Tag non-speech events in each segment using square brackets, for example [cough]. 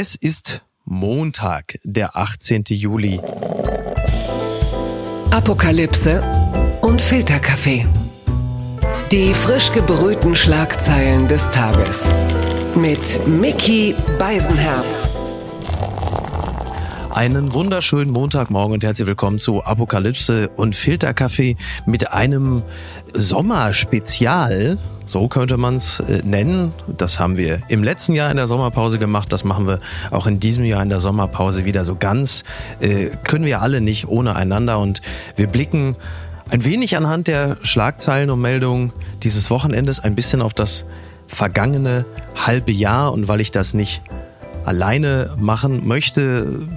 Es ist Montag, der 18. Juli. Apokalypse und Filterkaffee. Die frisch gebrühten Schlagzeilen des Tages. Mit Mickey Beisenherz. Einen wunderschönen Montagmorgen und herzlich willkommen zu Apokalypse und Filterkaffee mit einem Sommerspezial. So könnte man es äh, nennen. Das haben wir im letzten Jahr in der Sommerpause gemacht. Das machen wir auch in diesem Jahr in der Sommerpause wieder so ganz. Äh, können wir alle nicht ohne einander. Und wir blicken ein wenig anhand der Schlagzeilen und Meldungen dieses Wochenendes ein bisschen auf das vergangene halbe Jahr. Und weil ich das nicht alleine machen möchte,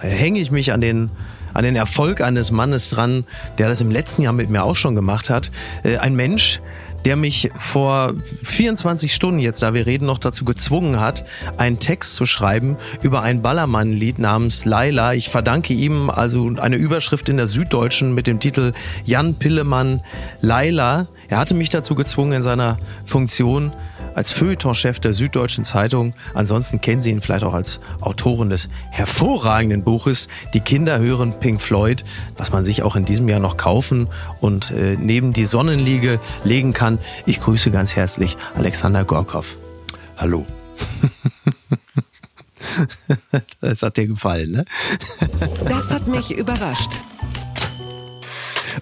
hänge ich mich an den an den Erfolg eines Mannes dran, der das im letzten Jahr mit mir auch schon gemacht hat. Äh, ein Mensch, der mich vor 24 Stunden jetzt, da wir reden, noch dazu gezwungen hat, einen Text zu schreiben über ein Ballermann-Lied namens Laila. Ich verdanke ihm also eine Überschrift in der Süddeutschen mit dem Titel Jan Pillemann Laila. Er hatte mich dazu gezwungen in seiner Funktion als Feuilletonchef der Süddeutschen Zeitung. Ansonsten kennen Sie ihn vielleicht auch als Autorin des hervorragenden Buches Die Kinder hören Pink Floyd, was man sich auch in diesem Jahr noch kaufen und äh, neben die Sonnenliege legen kann. Ich grüße ganz herzlich Alexander Gorkov. Hallo. [laughs] das hat dir gefallen, ne? Das hat mich überrascht.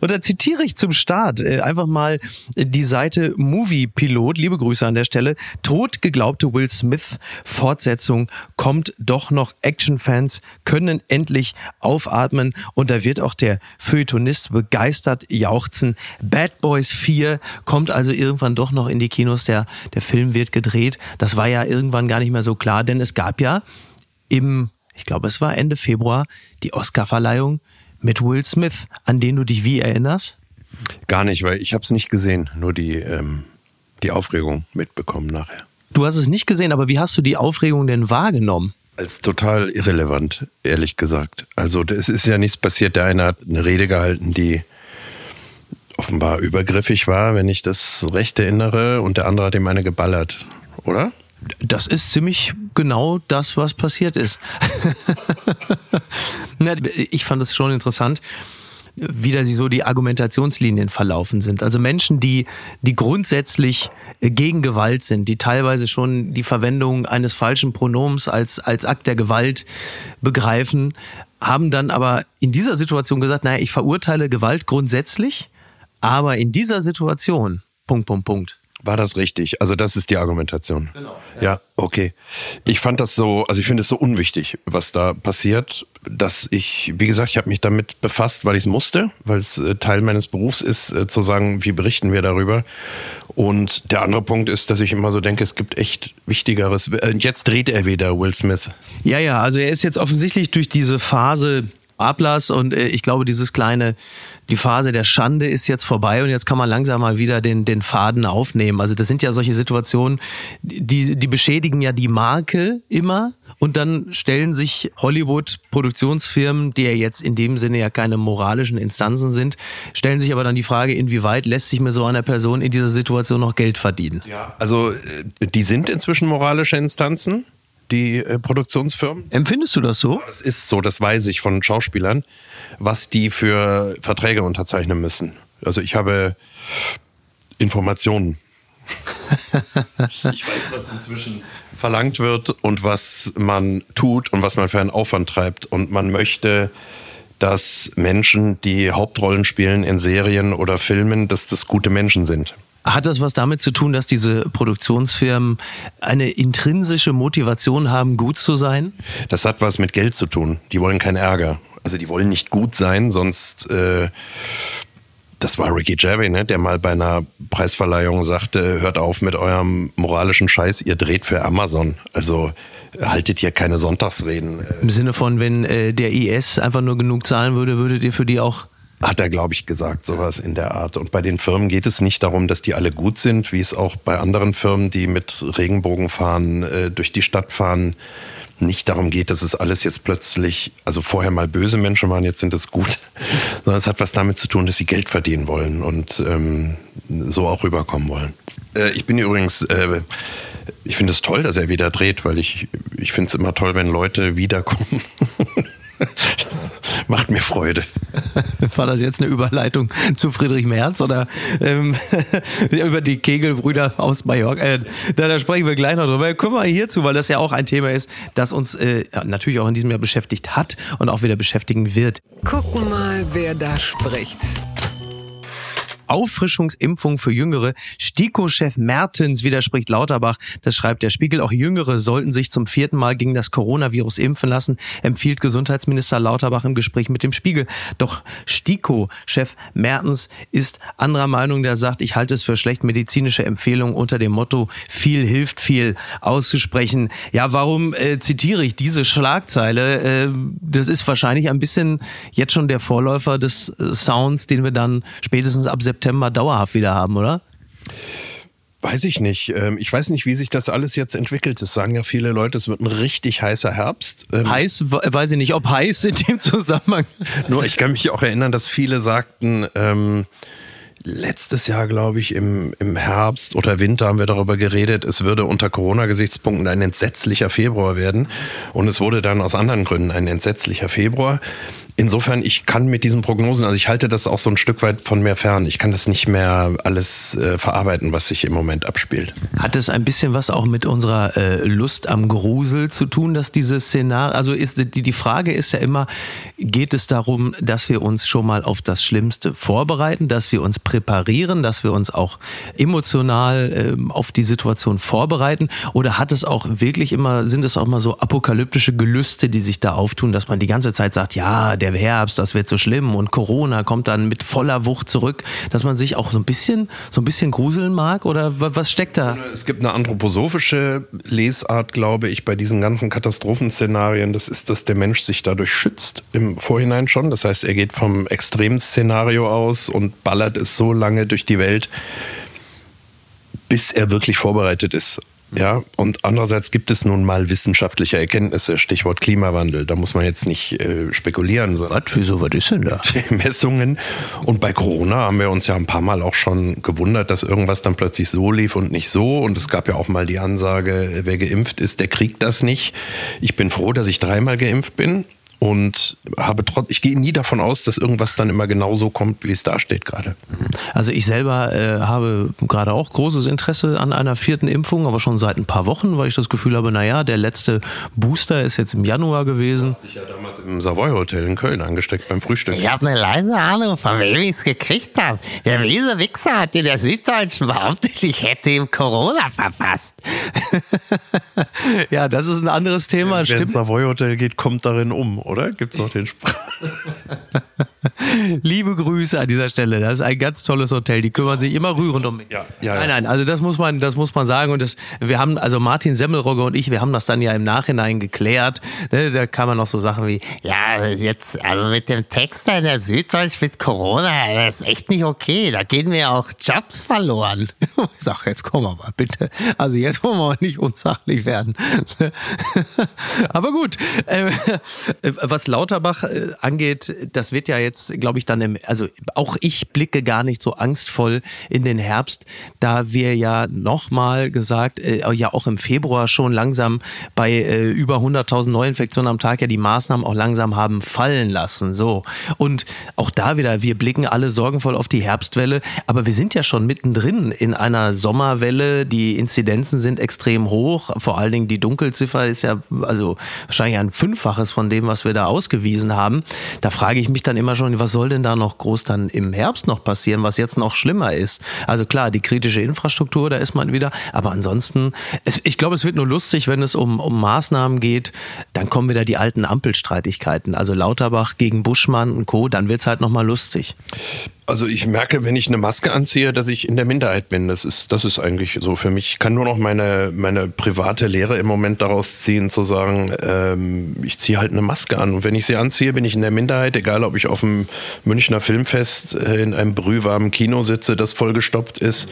Und da zitiere ich zum Start äh, einfach mal die Seite Movie Pilot. Liebe Grüße an der Stelle. Tot geglaubte Will Smith Fortsetzung kommt doch noch. Actionfans können endlich aufatmen und da wird auch der Feuilletonist begeistert jauchzen. Bad Boys 4 kommt also irgendwann doch noch in die Kinos. Der, der Film wird gedreht. Das war ja irgendwann gar nicht mehr so klar, denn es gab ja im, ich glaube es war Ende Februar, die Oscarverleihung mit Will Smith, an den du dich wie erinnerst? Gar nicht, weil ich habe es nicht gesehen, nur die, ähm, die Aufregung mitbekommen nachher. Du hast es nicht gesehen, aber wie hast du die Aufregung denn wahrgenommen? Als total irrelevant, ehrlich gesagt. Also es ist ja nichts passiert. Der eine hat eine Rede gehalten, die offenbar übergriffig war, wenn ich das recht erinnere, und der andere hat ihm eine geballert, oder? Das ist ziemlich genau das, was passiert ist. [laughs] ich fand es schon interessant, wie da so die Argumentationslinien verlaufen sind. Also Menschen, die, die grundsätzlich gegen Gewalt sind, die teilweise schon die Verwendung eines falschen Pronoms als, als Akt der Gewalt begreifen, haben dann aber in dieser Situation gesagt, naja, ich verurteile Gewalt grundsätzlich, aber in dieser Situation, Punkt, Punkt, Punkt. War das richtig? Also das ist die Argumentation. Genau. Ja, ja okay. Ich fand das so, also ich finde es so unwichtig, was da passiert, dass ich, wie gesagt, ich habe mich damit befasst, weil ich es musste, weil es äh, Teil meines Berufs ist, äh, zu sagen, wie berichten wir darüber. Und der andere Punkt ist, dass ich immer so denke, es gibt echt Wichtigeres. Äh, jetzt dreht er wieder, Will Smith. Ja, ja, also er ist jetzt offensichtlich durch diese Phase Ablass und äh, ich glaube, dieses kleine, die Phase der Schande ist jetzt vorbei und jetzt kann man langsam mal wieder den, den Faden aufnehmen. Also das sind ja solche Situationen, die, die beschädigen ja die Marke immer und dann stellen sich Hollywood-Produktionsfirmen, die ja jetzt in dem Sinne ja keine moralischen Instanzen sind, stellen sich aber dann die Frage, inwieweit lässt sich mit so einer Person in dieser Situation noch Geld verdienen? Ja, also äh, die sind inzwischen moralische Instanzen die äh, Produktionsfirmen. Empfindest du das so? Das ist so, das weiß ich von Schauspielern, was die für Verträge unterzeichnen müssen. Also ich habe Informationen. [laughs] ich weiß, was inzwischen verlangt wird und was man tut und was man für einen Aufwand treibt. Und man möchte, dass Menschen, die Hauptrollen spielen in Serien oder Filmen, dass das gute Menschen sind. Hat das was damit zu tun, dass diese Produktionsfirmen eine intrinsische Motivation haben, gut zu sein? Das hat was mit Geld zu tun. Die wollen keinen Ärger. Also die wollen nicht gut sein, sonst äh, das war Ricky Gervais, ne, der mal bei einer Preisverleihung sagte, hört auf mit eurem moralischen Scheiß, ihr dreht für Amazon. Also haltet hier keine Sonntagsreden. Im Sinne von, wenn äh, der IS einfach nur genug zahlen würde, würdet ihr für die auch hat er, glaube ich, gesagt, sowas in der Art. Und bei den Firmen geht es nicht darum, dass die alle gut sind, wie es auch bei anderen Firmen, die mit Regenbogenfahren äh, durch die Stadt fahren, nicht darum geht, dass es alles jetzt plötzlich, also vorher mal böse Menschen waren, jetzt sind es gut, [laughs] sondern es hat was damit zu tun, dass sie Geld verdienen wollen und ähm, so auch rüberkommen wollen. Äh, ich bin übrigens äh, ich finde es toll, dass er wieder dreht, weil ich, ich finde es immer toll, wenn Leute wiederkommen. [laughs] Macht mir Freude. [laughs] War das jetzt eine Überleitung zu Friedrich Merz oder ähm, [laughs] über die Kegelbrüder aus Mallorca? Äh, da, da, sprechen wir gleich noch drüber. Kommen wir hierzu, weil das ja auch ein Thema ist, das uns äh, natürlich auch in diesem Jahr beschäftigt hat und auch wieder beschäftigen wird. Gucken mal, wer da spricht. Auffrischungsimpfung für Jüngere. STIKO-Chef Mertens widerspricht Lauterbach. Das schreibt der Spiegel. Auch Jüngere sollten sich zum vierten Mal gegen das Coronavirus impfen lassen, empfiehlt Gesundheitsminister Lauterbach im Gespräch mit dem Spiegel. Doch STIKO-Chef Mertens ist anderer Meinung. Der sagt, ich halte es für schlecht, medizinische Empfehlungen unter dem Motto viel hilft viel auszusprechen. Ja, warum äh, zitiere ich diese Schlagzeile? Äh, das ist wahrscheinlich ein bisschen jetzt schon der Vorläufer des äh, Sounds, den wir dann spätestens ab September September dauerhaft wieder haben, oder? Weiß ich nicht. Ähm, ich weiß nicht, wie sich das alles jetzt entwickelt. Es sagen ja viele Leute, es wird ein richtig heißer Herbst. Ähm, heiß, weiß ich nicht, ob heiß in dem Zusammenhang. Nur ich kann mich auch erinnern, dass viele sagten, ähm, letztes Jahr, glaube ich, im, im Herbst oder Winter haben wir darüber geredet, es würde unter Corona-Gesichtspunkten ein entsetzlicher Februar werden. Und es wurde dann aus anderen Gründen ein entsetzlicher Februar. Insofern, ich kann mit diesen Prognosen, also ich halte das auch so ein Stück weit von mir fern. Ich kann das nicht mehr alles äh, verarbeiten, was sich im Moment abspielt. Hat es ein bisschen was auch mit unserer äh, Lust am Grusel zu tun, dass dieses Szenario, also ist die, die Frage ist ja immer, geht es darum, dass wir uns schon mal auf das Schlimmste vorbereiten, dass wir uns präparieren, dass wir uns auch emotional äh, auf die Situation vorbereiten? Oder hat es auch wirklich immer, sind es auch mal so apokalyptische Gelüste, die sich da auftun, dass man die ganze Zeit sagt, ja, der Herbst, das wird so schlimm und Corona kommt dann mit voller Wucht zurück, dass man sich auch so ein bisschen, so ein bisschen gruseln mag oder was steckt da? Es gibt eine anthroposophische Lesart, glaube ich, bei diesen ganzen Katastrophenszenarien. Das ist, dass der Mensch sich dadurch schützt im Vorhinein schon. Das heißt, er geht vom Extremszenario aus und ballert es so lange durch die Welt, bis er wirklich vorbereitet ist ja, und andererseits gibt es nun mal wissenschaftliche Erkenntnisse, Stichwort Klimawandel. Da muss man jetzt nicht äh, spekulieren. Was? Wieso, was ist denn da? [laughs] Messungen. Und bei Corona haben wir uns ja ein paar Mal auch schon gewundert, dass irgendwas dann plötzlich so lief und nicht so. Und es gab ja auch mal die Ansage, wer geimpft ist, der kriegt das nicht. Ich bin froh, dass ich dreimal geimpft bin und habe trotz, ich gehe nie davon aus, dass irgendwas dann immer genau so kommt, wie es da steht gerade. Also ich selber äh, habe gerade auch großes Interesse an einer vierten Impfung, aber schon seit ein paar Wochen, weil ich das Gefühl habe, naja, der letzte Booster ist jetzt im Januar gewesen. Du hast dich ja damals im Savoy Hotel in Köln angesteckt beim Frühstück. Ich habe eine leise Ahnung, von wem ich es gekriegt habe. Der miese Wichser hat in der Süddeutschen behauptet, ich hätte ihm Corona verfasst. [laughs] ja, das ist ein anderes Thema. Wer ins Savoy Hotel geht, kommt darin um, oder? Gibt es noch den Spruch? [laughs] Liebe Grüße an dieser Stelle. Das ist ein ganz tolles Hotel. Die kümmern sich immer rührend um mich. Ja, ja, nein, nein, also das muss man, das muss man sagen. Und das, wir haben, also Martin Semmelrogge und ich, wir haben das dann ja im Nachhinein geklärt. Ne, da kann man noch so Sachen wie, ja, jetzt, also mit dem Text in der Süddeutsch mit Corona, das ist echt nicht okay. Da gehen mir auch Jobs verloren. [laughs] Ich sag, jetzt komm mal bitte. Also jetzt wollen wir nicht unsachlich werden. [laughs] Aber gut. Was Lauterbach äh, angeht, das wird ja jetzt, glaube ich, dann im, also auch ich blicke gar nicht so angstvoll in den Herbst, da wir ja nochmal gesagt, äh, ja auch im Februar schon langsam bei äh, über 100.000 Neuinfektionen am Tag ja die Maßnahmen auch langsam haben fallen lassen. So. Und auch da wieder, wir blicken alle sorgenvoll auf die Herbstwelle, aber wir sind ja schon mittendrin in einer Sommerwelle. Die Inzidenzen sind extrem hoch. Vor allen Dingen die Dunkelziffer ist ja also wahrscheinlich ein Fünffaches von dem, was wir da ausgewiesen haben. Da frage ich mich dann immer schon, was soll denn da noch groß dann im Herbst noch passieren, was jetzt noch schlimmer ist? Also klar, die kritische Infrastruktur, da ist man wieder. Aber ansonsten, ich glaube, es wird nur lustig, wenn es um, um Maßnahmen geht. Dann kommen wieder die alten Ampelstreitigkeiten. Also Lauterbach gegen Buschmann und Co. Dann wird es halt nochmal lustig. Also ich merke, wenn ich eine Maske anziehe, dass ich in der Minderheit bin. Das ist, das ist eigentlich so für mich. Ich kann nur noch meine, meine private Lehre im Moment daraus ziehen, zu sagen, ähm, ich ziehe halt eine Maske an. Und wenn ich sie anziehe, bin ich in der Minderheit, egal ob ich auf dem Münchner Filmfest äh, in einem brühwarmen Kino sitze, das vollgestopft ist.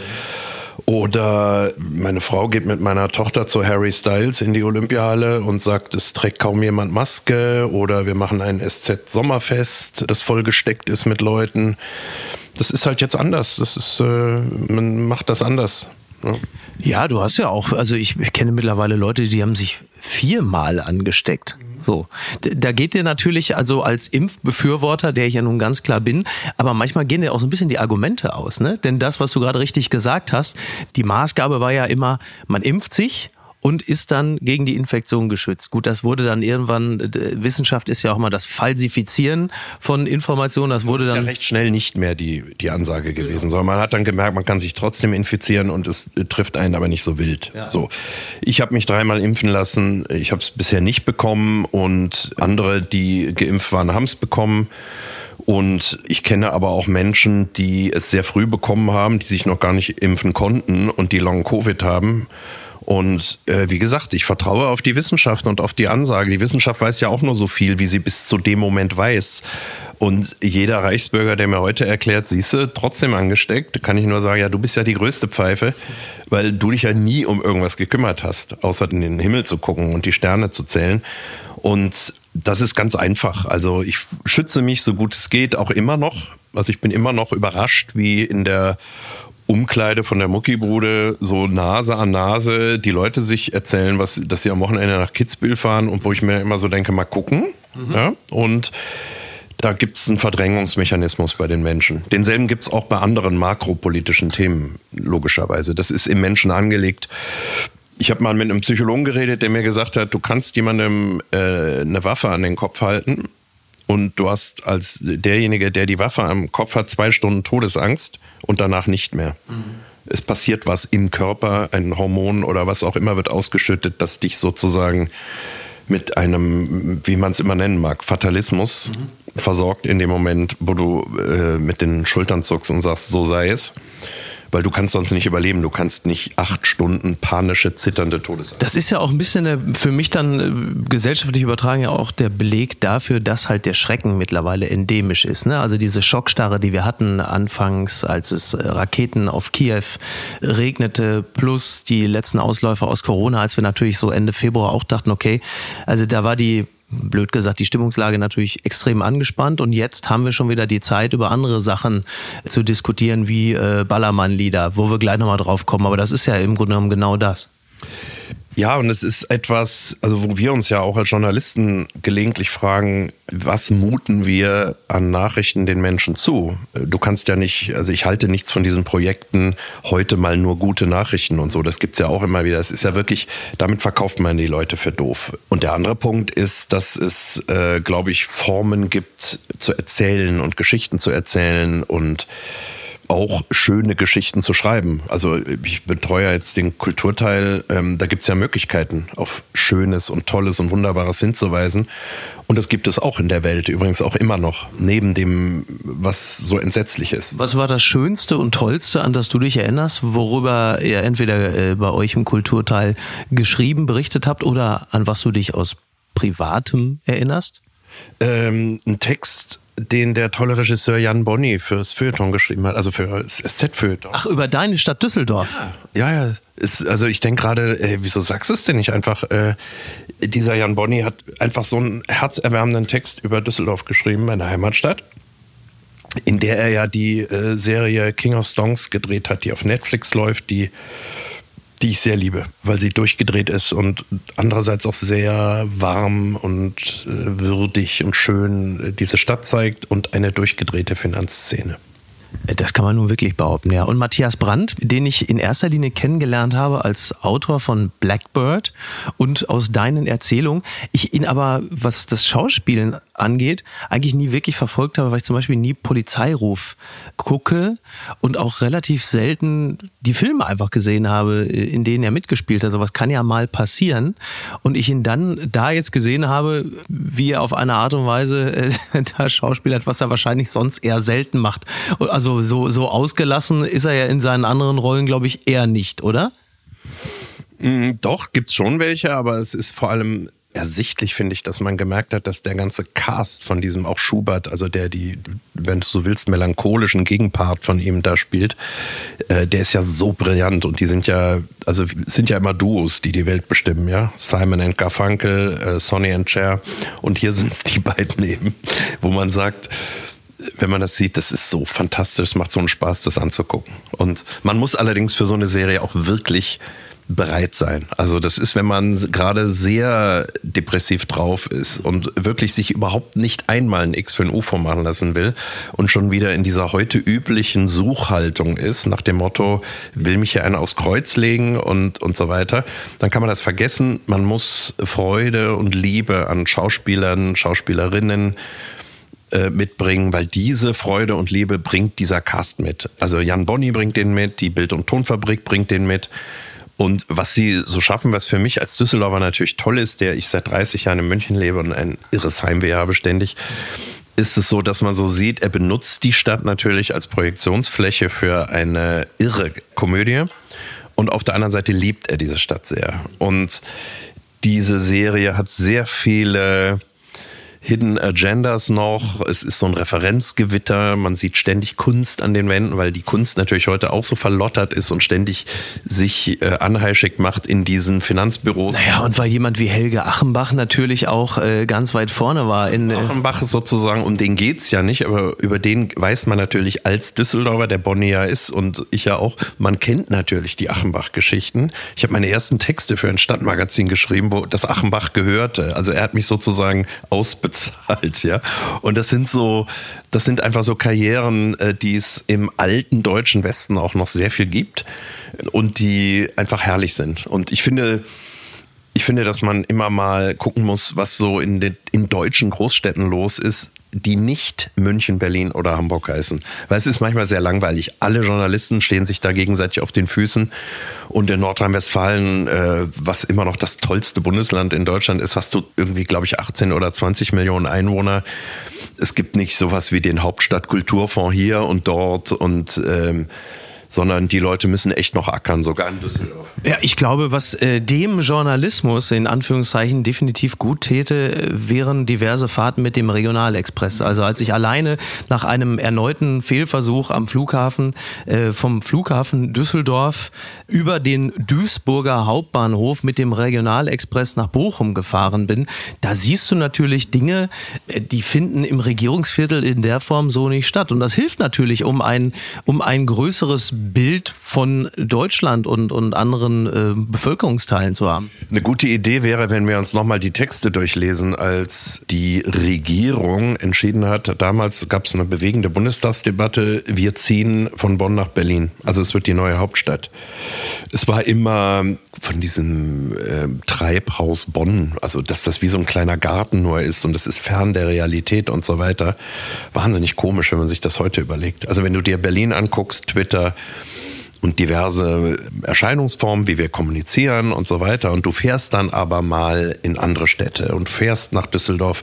Oder meine Frau geht mit meiner Tochter zu Harry Styles in die Olympiahalle und sagt, es trägt kaum jemand Maske. Oder wir machen ein SZ-Sommerfest, das vollgesteckt ist mit Leuten. Das ist halt jetzt anders. Das ist, äh, man macht das anders. Ne? Ja, du hast ja auch, also ich, ich kenne mittlerweile Leute, die haben sich viermal angesteckt. So, da geht dir natürlich also als Impfbefürworter, der ich ja nun ganz klar bin, aber manchmal gehen dir auch so ein bisschen die Argumente aus, ne? Denn das, was du gerade richtig gesagt hast, die Maßgabe war ja immer, man impft sich und ist dann gegen die Infektion geschützt. Gut, das wurde dann irgendwann, äh, Wissenschaft ist ja auch mal das Falsifizieren von Informationen, das wurde das ist dann... ja recht schnell nicht mehr die, die Ansage gewesen, sondern man hat dann gemerkt, man kann sich trotzdem infizieren und es trifft einen aber nicht so wild. Ja. So, Ich habe mich dreimal impfen lassen, ich habe es bisher nicht bekommen und andere, die geimpft waren, haben es bekommen. Und ich kenne aber auch Menschen, die es sehr früh bekommen haben, die sich noch gar nicht impfen konnten und die Long Covid haben. Und äh, wie gesagt, ich vertraue auf die Wissenschaft und auf die Ansage. Die Wissenschaft weiß ja auch nur so viel, wie sie bis zu dem Moment weiß. Und jeder Reichsbürger, der mir heute erklärt, siehste, trotzdem angesteckt, kann ich nur sagen, ja, du bist ja die größte Pfeife, weil du dich ja nie um irgendwas gekümmert hast, außer in den Himmel zu gucken und die Sterne zu zählen. Und das ist ganz einfach. Also ich schütze mich so gut es geht, auch immer noch. Also ich bin immer noch überrascht, wie in der Umkleide von der Muckibude so Nase an Nase die Leute sich erzählen, was, dass sie am Wochenende nach Kitzbühel fahren und wo ich mir immer so denke, mal gucken. Ja? Und da gibt es einen Verdrängungsmechanismus bei den Menschen. Denselben gibt es auch bei anderen makropolitischen Themen, logischerweise. Das ist im Menschen angelegt. Ich habe mal mit einem Psychologen geredet, der mir gesagt hat, du kannst jemandem äh, eine Waffe an den Kopf halten und du hast als derjenige, der die Waffe am Kopf hat, zwei Stunden Todesangst und danach nicht mehr. Mhm. Es passiert was im Körper, ein Hormon oder was auch immer wird ausgeschüttet, das dich sozusagen mit einem, wie man es immer nennen mag, Fatalismus mhm. versorgt in dem Moment, wo du äh, mit den Schultern zuckst und sagst, so sei es weil du kannst sonst nicht überleben. Du kannst nicht acht Stunden panische, zitternde Todesangst. Das ist ja auch ein bisschen eine, für mich dann äh, gesellschaftlich übertragen ja auch der Beleg dafür, dass halt der Schrecken mittlerweile endemisch ist. Ne? Also diese Schockstarre, die wir hatten anfangs, als es äh, Raketen auf Kiew regnete, plus die letzten Ausläufer aus Corona, als wir natürlich so Ende Februar auch dachten, okay, also da war die blöd gesagt, die Stimmungslage natürlich extrem angespannt und jetzt haben wir schon wieder die Zeit, über andere Sachen zu diskutieren, wie äh, Ballermann-Lieder, wo wir gleich nochmal drauf kommen. Aber das ist ja im Grunde genommen genau das. Ja, und es ist etwas, also wo wir uns ja auch als Journalisten gelegentlich fragen, was muten wir an Nachrichten den Menschen zu? Du kannst ja nicht, also ich halte nichts von diesen Projekten, heute mal nur gute Nachrichten und so, das gibt's ja auch immer wieder. Es ist ja wirklich, damit verkauft man die Leute für doof. Und der andere Punkt ist, dass es, äh, glaube ich, Formen gibt zu erzählen und Geschichten zu erzählen und auch schöne Geschichten zu schreiben. Also ich betreue jetzt den Kulturteil, ähm, da gibt es ja Möglichkeiten, auf Schönes und Tolles und Wunderbares hinzuweisen. Und das gibt es auch in der Welt, übrigens auch immer noch, neben dem, was so entsetzlich ist. Was war das Schönste und Tollste, an das du dich erinnerst, worüber ihr entweder äh, bei euch im Kulturteil geschrieben, berichtet habt oder an was du dich aus Privatem erinnerst? Ähm, ein Text den der tolle Regisseur Jan Bonny fürs Feuilleton geschrieben hat, also für das SZ-Feuilleton. Ach, über deine Stadt Düsseldorf. Ja, ja. Ist, also ich denke gerade, wieso sagst du es denn nicht einfach? Äh, dieser Jan Bonny hat einfach so einen herzerwärmenden Text über Düsseldorf geschrieben, meine Heimatstadt, in der er ja die äh, Serie King of Songs gedreht hat, die auf Netflix läuft, die die ich sehr liebe, weil sie durchgedreht ist und andererseits auch sehr warm und äh, würdig und schön äh, diese Stadt zeigt und eine durchgedrehte Finanzszene. Das kann man nun wirklich behaupten, ja. Und Matthias Brandt, den ich in erster Linie kennengelernt habe als Autor von Blackbird und aus deinen Erzählungen, ich ihn aber, was das Schauspielen angeht, eigentlich nie wirklich verfolgt habe, weil ich zum Beispiel nie Polizeiruf gucke und auch relativ selten die Filme einfach gesehen habe, in denen er mitgespielt hat. Sowas kann ja mal passieren. Und ich ihn dann da jetzt gesehen habe, wie er auf eine Art und Weise äh, [laughs] da Schauspielert, was er wahrscheinlich sonst eher selten macht. Also so, so ausgelassen ist er ja in seinen anderen Rollen, glaube ich, eher nicht, oder? Mm, doch, gibt's schon welche, aber es ist vor allem ersichtlich, finde ich, dass man gemerkt hat, dass der ganze Cast von diesem auch Schubert, also der die, wenn du so willst, melancholischen Gegenpart von ihm da spielt, äh, der ist ja so brillant und die sind ja, also sind ja immer Duos, die die Welt bestimmen, ja. Simon and Garfunkel, äh, Sonny and Cher und hier sind es die beiden eben, wo man sagt, wenn man das sieht, das ist so fantastisch, es macht so einen Spaß, das anzugucken. Und man muss allerdings für so eine Serie auch wirklich bereit sein. Also das ist, wenn man gerade sehr depressiv drauf ist und wirklich sich überhaupt nicht einmal ein X für ein UFO machen lassen will und schon wieder in dieser heute üblichen Suchhaltung ist, nach dem Motto, will mich hier einer aufs Kreuz legen und, und so weiter, dann kann man das vergessen. Man muss Freude und Liebe an Schauspielern, Schauspielerinnen, äh, mitbringen, weil diese Freude und Liebe bringt dieser Cast mit. Also Jan Bonny bringt den mit, die Bild- und Tonfabrik bringt den mit. Und was sie so schaffen, was für mich als Düsseldorfer natürlich toll ist, der ich seit 30 Jahren in München lebe und ein irres Heimweh habe ständig, ist es so, dass man so sieht, er benutzt die Stadt natürlich als Projektionsfläche für eine irre Komödie. Und auf der anderen Seite liebt er diese Stadt sehr. Und diese Serie hat sehr viele Hidden Agendas noch. Es ist so ein Referenzgewitter. Man sieht ständig Kunst an den Wänden, weil die Kunst natürlich heute auch so verlottert ist und ständig sich äh, anheischig macht in diesen Finanzbüros. Naja, und weil jemand wie Helge Achenbach natürlich auch äh, ganz weit vorne war. In, äh Achenbach ist sozusagen, um den geht's ja nicht, aber über den weiß man natürlich als Düsseldorfer, der Bonnie ja ist und ich ja auch, man kennt natürlich die Achenbach-Geschichten. Ich habe meine ersten Texte für ein Stadtmagazin geschrieben, wo das Achenbach gehörte. Also er hat mich sozusagen ausbezahlt bezahlt, ja. Und das sind so, das sind einfach so Karrieren, äh, die es im alten deutschen Westen auch noch sehr viel gibt und die einfach herrlich sind. Und ich finde, ich finde, dass man immer mal gucken muss, was so in den in deutschen Großstädten los ist die nicht München, Berlin oder Hamburg heißen. Weil es ist manchmal sehr langweilig. Alle Journalisten stehen sich da gegenseitig auf den Füßen. Und in Nordrhein-Westfalen, äh, was immer noch das tollste Bundesland in Deutschland ist, hast du irgendwie, glaube ich, 18 oder 20 Millionen Einwohner. Es gibt nicht sowas wie den Hauptstadtkulturfonds hier und dort und ähm, sondern die Leute müssen echt noch ackern, sogar in Düsseldorf. Ja, ich glaube, was äh, dem Journalismus in Anführungszeichen definitiv gut täte, wären diverse Fahrten mit dem Regionalexpress. Also als ich alleine nach einem erneuten Fehlversuch am Flughafen äh, vom Flughafen Düsseldorf über den Duisburger Hauptbahnhof mit dem Regionalexpress nach Bochum gefahren bin, da siehst du natürlich Dinge, äh, die finden im Regierungsviertel in der Form so nicht statt. Und das hilft natürlich, um ein, um ein größeres Bild von Deutschland und, und anderen äh, Bevölkerungsteilen zu haben. Eine gute Idee wäre, wenn wir uns nochmal die Texte durchlesen, als die Regierung entschieden hat, damals gab es eine bewegende Bundestagsdebatte, wir ziehen von Bonn nach Berlin. Also es wird die neue Hauptstadt. Es war immer von diesem äh, Treibhaus Bonn, also dass das wie so ein kleiner Garten nur ist und das ist fern der Realität und so weiter. Wahnsinnig komisch, wenn man sich das heute überlegt. Also wenn du dir Berlin anguckst, Twitter, und diverse Erscheinungsformen, wie wir kommunizieren und so weiter. Und du fährst dann aber mal in andere Städte und fährst nach Düsseldorf.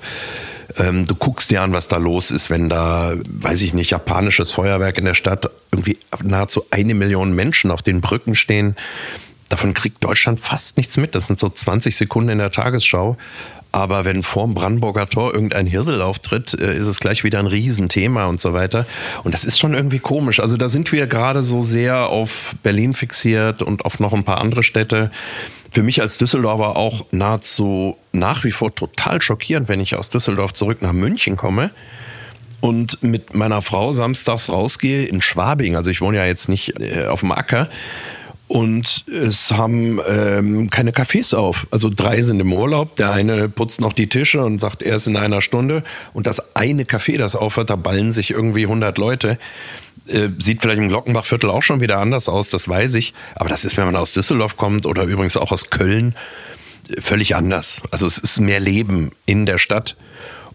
Ähm, du guckst dir an, was da los ist, wenn da, weiß ich nicht, japanisches Feuerwerk in der Stadt irgendwie nahezu eine Million Menschen auf den Brücken stehen. Davon kriegt Deutschland fast nichts mit. Das sind so 20 Sekunden in der Tagesschau. Aber wenn vorm Brandenburger Tor irgendein Hirsel auftritt, äh, ist es gleich wieder ein Riesenthema und so weiter. Und das ist schon irgendwie komisch. Also da sind wir gerade so sehr auf Berlin fixiert und auf noch ein paar andere Städte. Für mich als Düsseldorfer auch nahezu nach wie vor total schockierend, wenn ich aus Düsseldorf zurück nach München komme und mit meiner Frau samstags rausgehe in Schwabing. Also ich wohne ja jetzt nicht äh, auf dem Acker und es haben ähm, keine Cafés auf. Also drei sind im Urlaub. Der eine putzt noch die Tische und sagt erst in einer Stunde. Und das eine Café, das aufhört, da ballen sich irgendwie 100 Leute. Äh, sieht vielleicht im Glockenbachviertel auch schon wieder anders aus, das weiß ich. Aber das ist, wenn man aus Düsseldorf kommt oder übrigens auch aus Köln, völlig anders. Also es ist mehr Leben in der Stadt.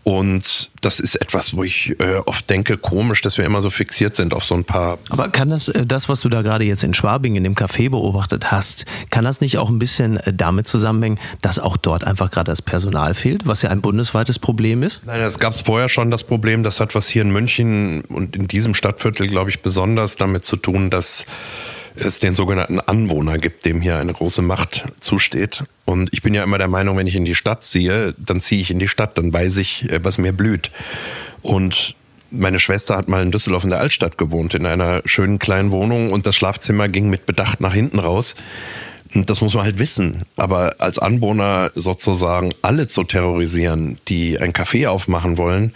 Und das ist etwas, wo ich äh, oft denke, komisch, dass wir immer so fixiert sind auf so ein paar. Aber kann das, äh, das, was du da gerade jetzt in Schwabing in dem Café beobachtet hast, kann das nicht auch ein bisschen äh, damit zusammenhängen, dass auch dort einfach gerade das Personal fehlt, was ja ein bundesweites Problem ist? Nein, das gab es vorher schon das Problem. Das hat was hier in München und in diesem Stadtviertel, glaube ich, besonders damit zu tun, dass es den sogenannten Anwohner gibt, dem hier eine große Macht zusteht. Und ich bin ja immer der Meinung, wenn ich in die Stadt ziehe, dann ziehe ich in die Stadt, dann weiß ich, äh, was mir blüht. Und meine Schwester hat mal in Düsseldorf in der Altstadt gewohnt, in einer schönen kleinen Wohnung und das Schlafzimmer ging mit Bedacht nach hinten raus. Das muss man halt wissen. Aber als Anwohner sozusagen alle zu terrorisieren, die ein Café aufmachen wollen,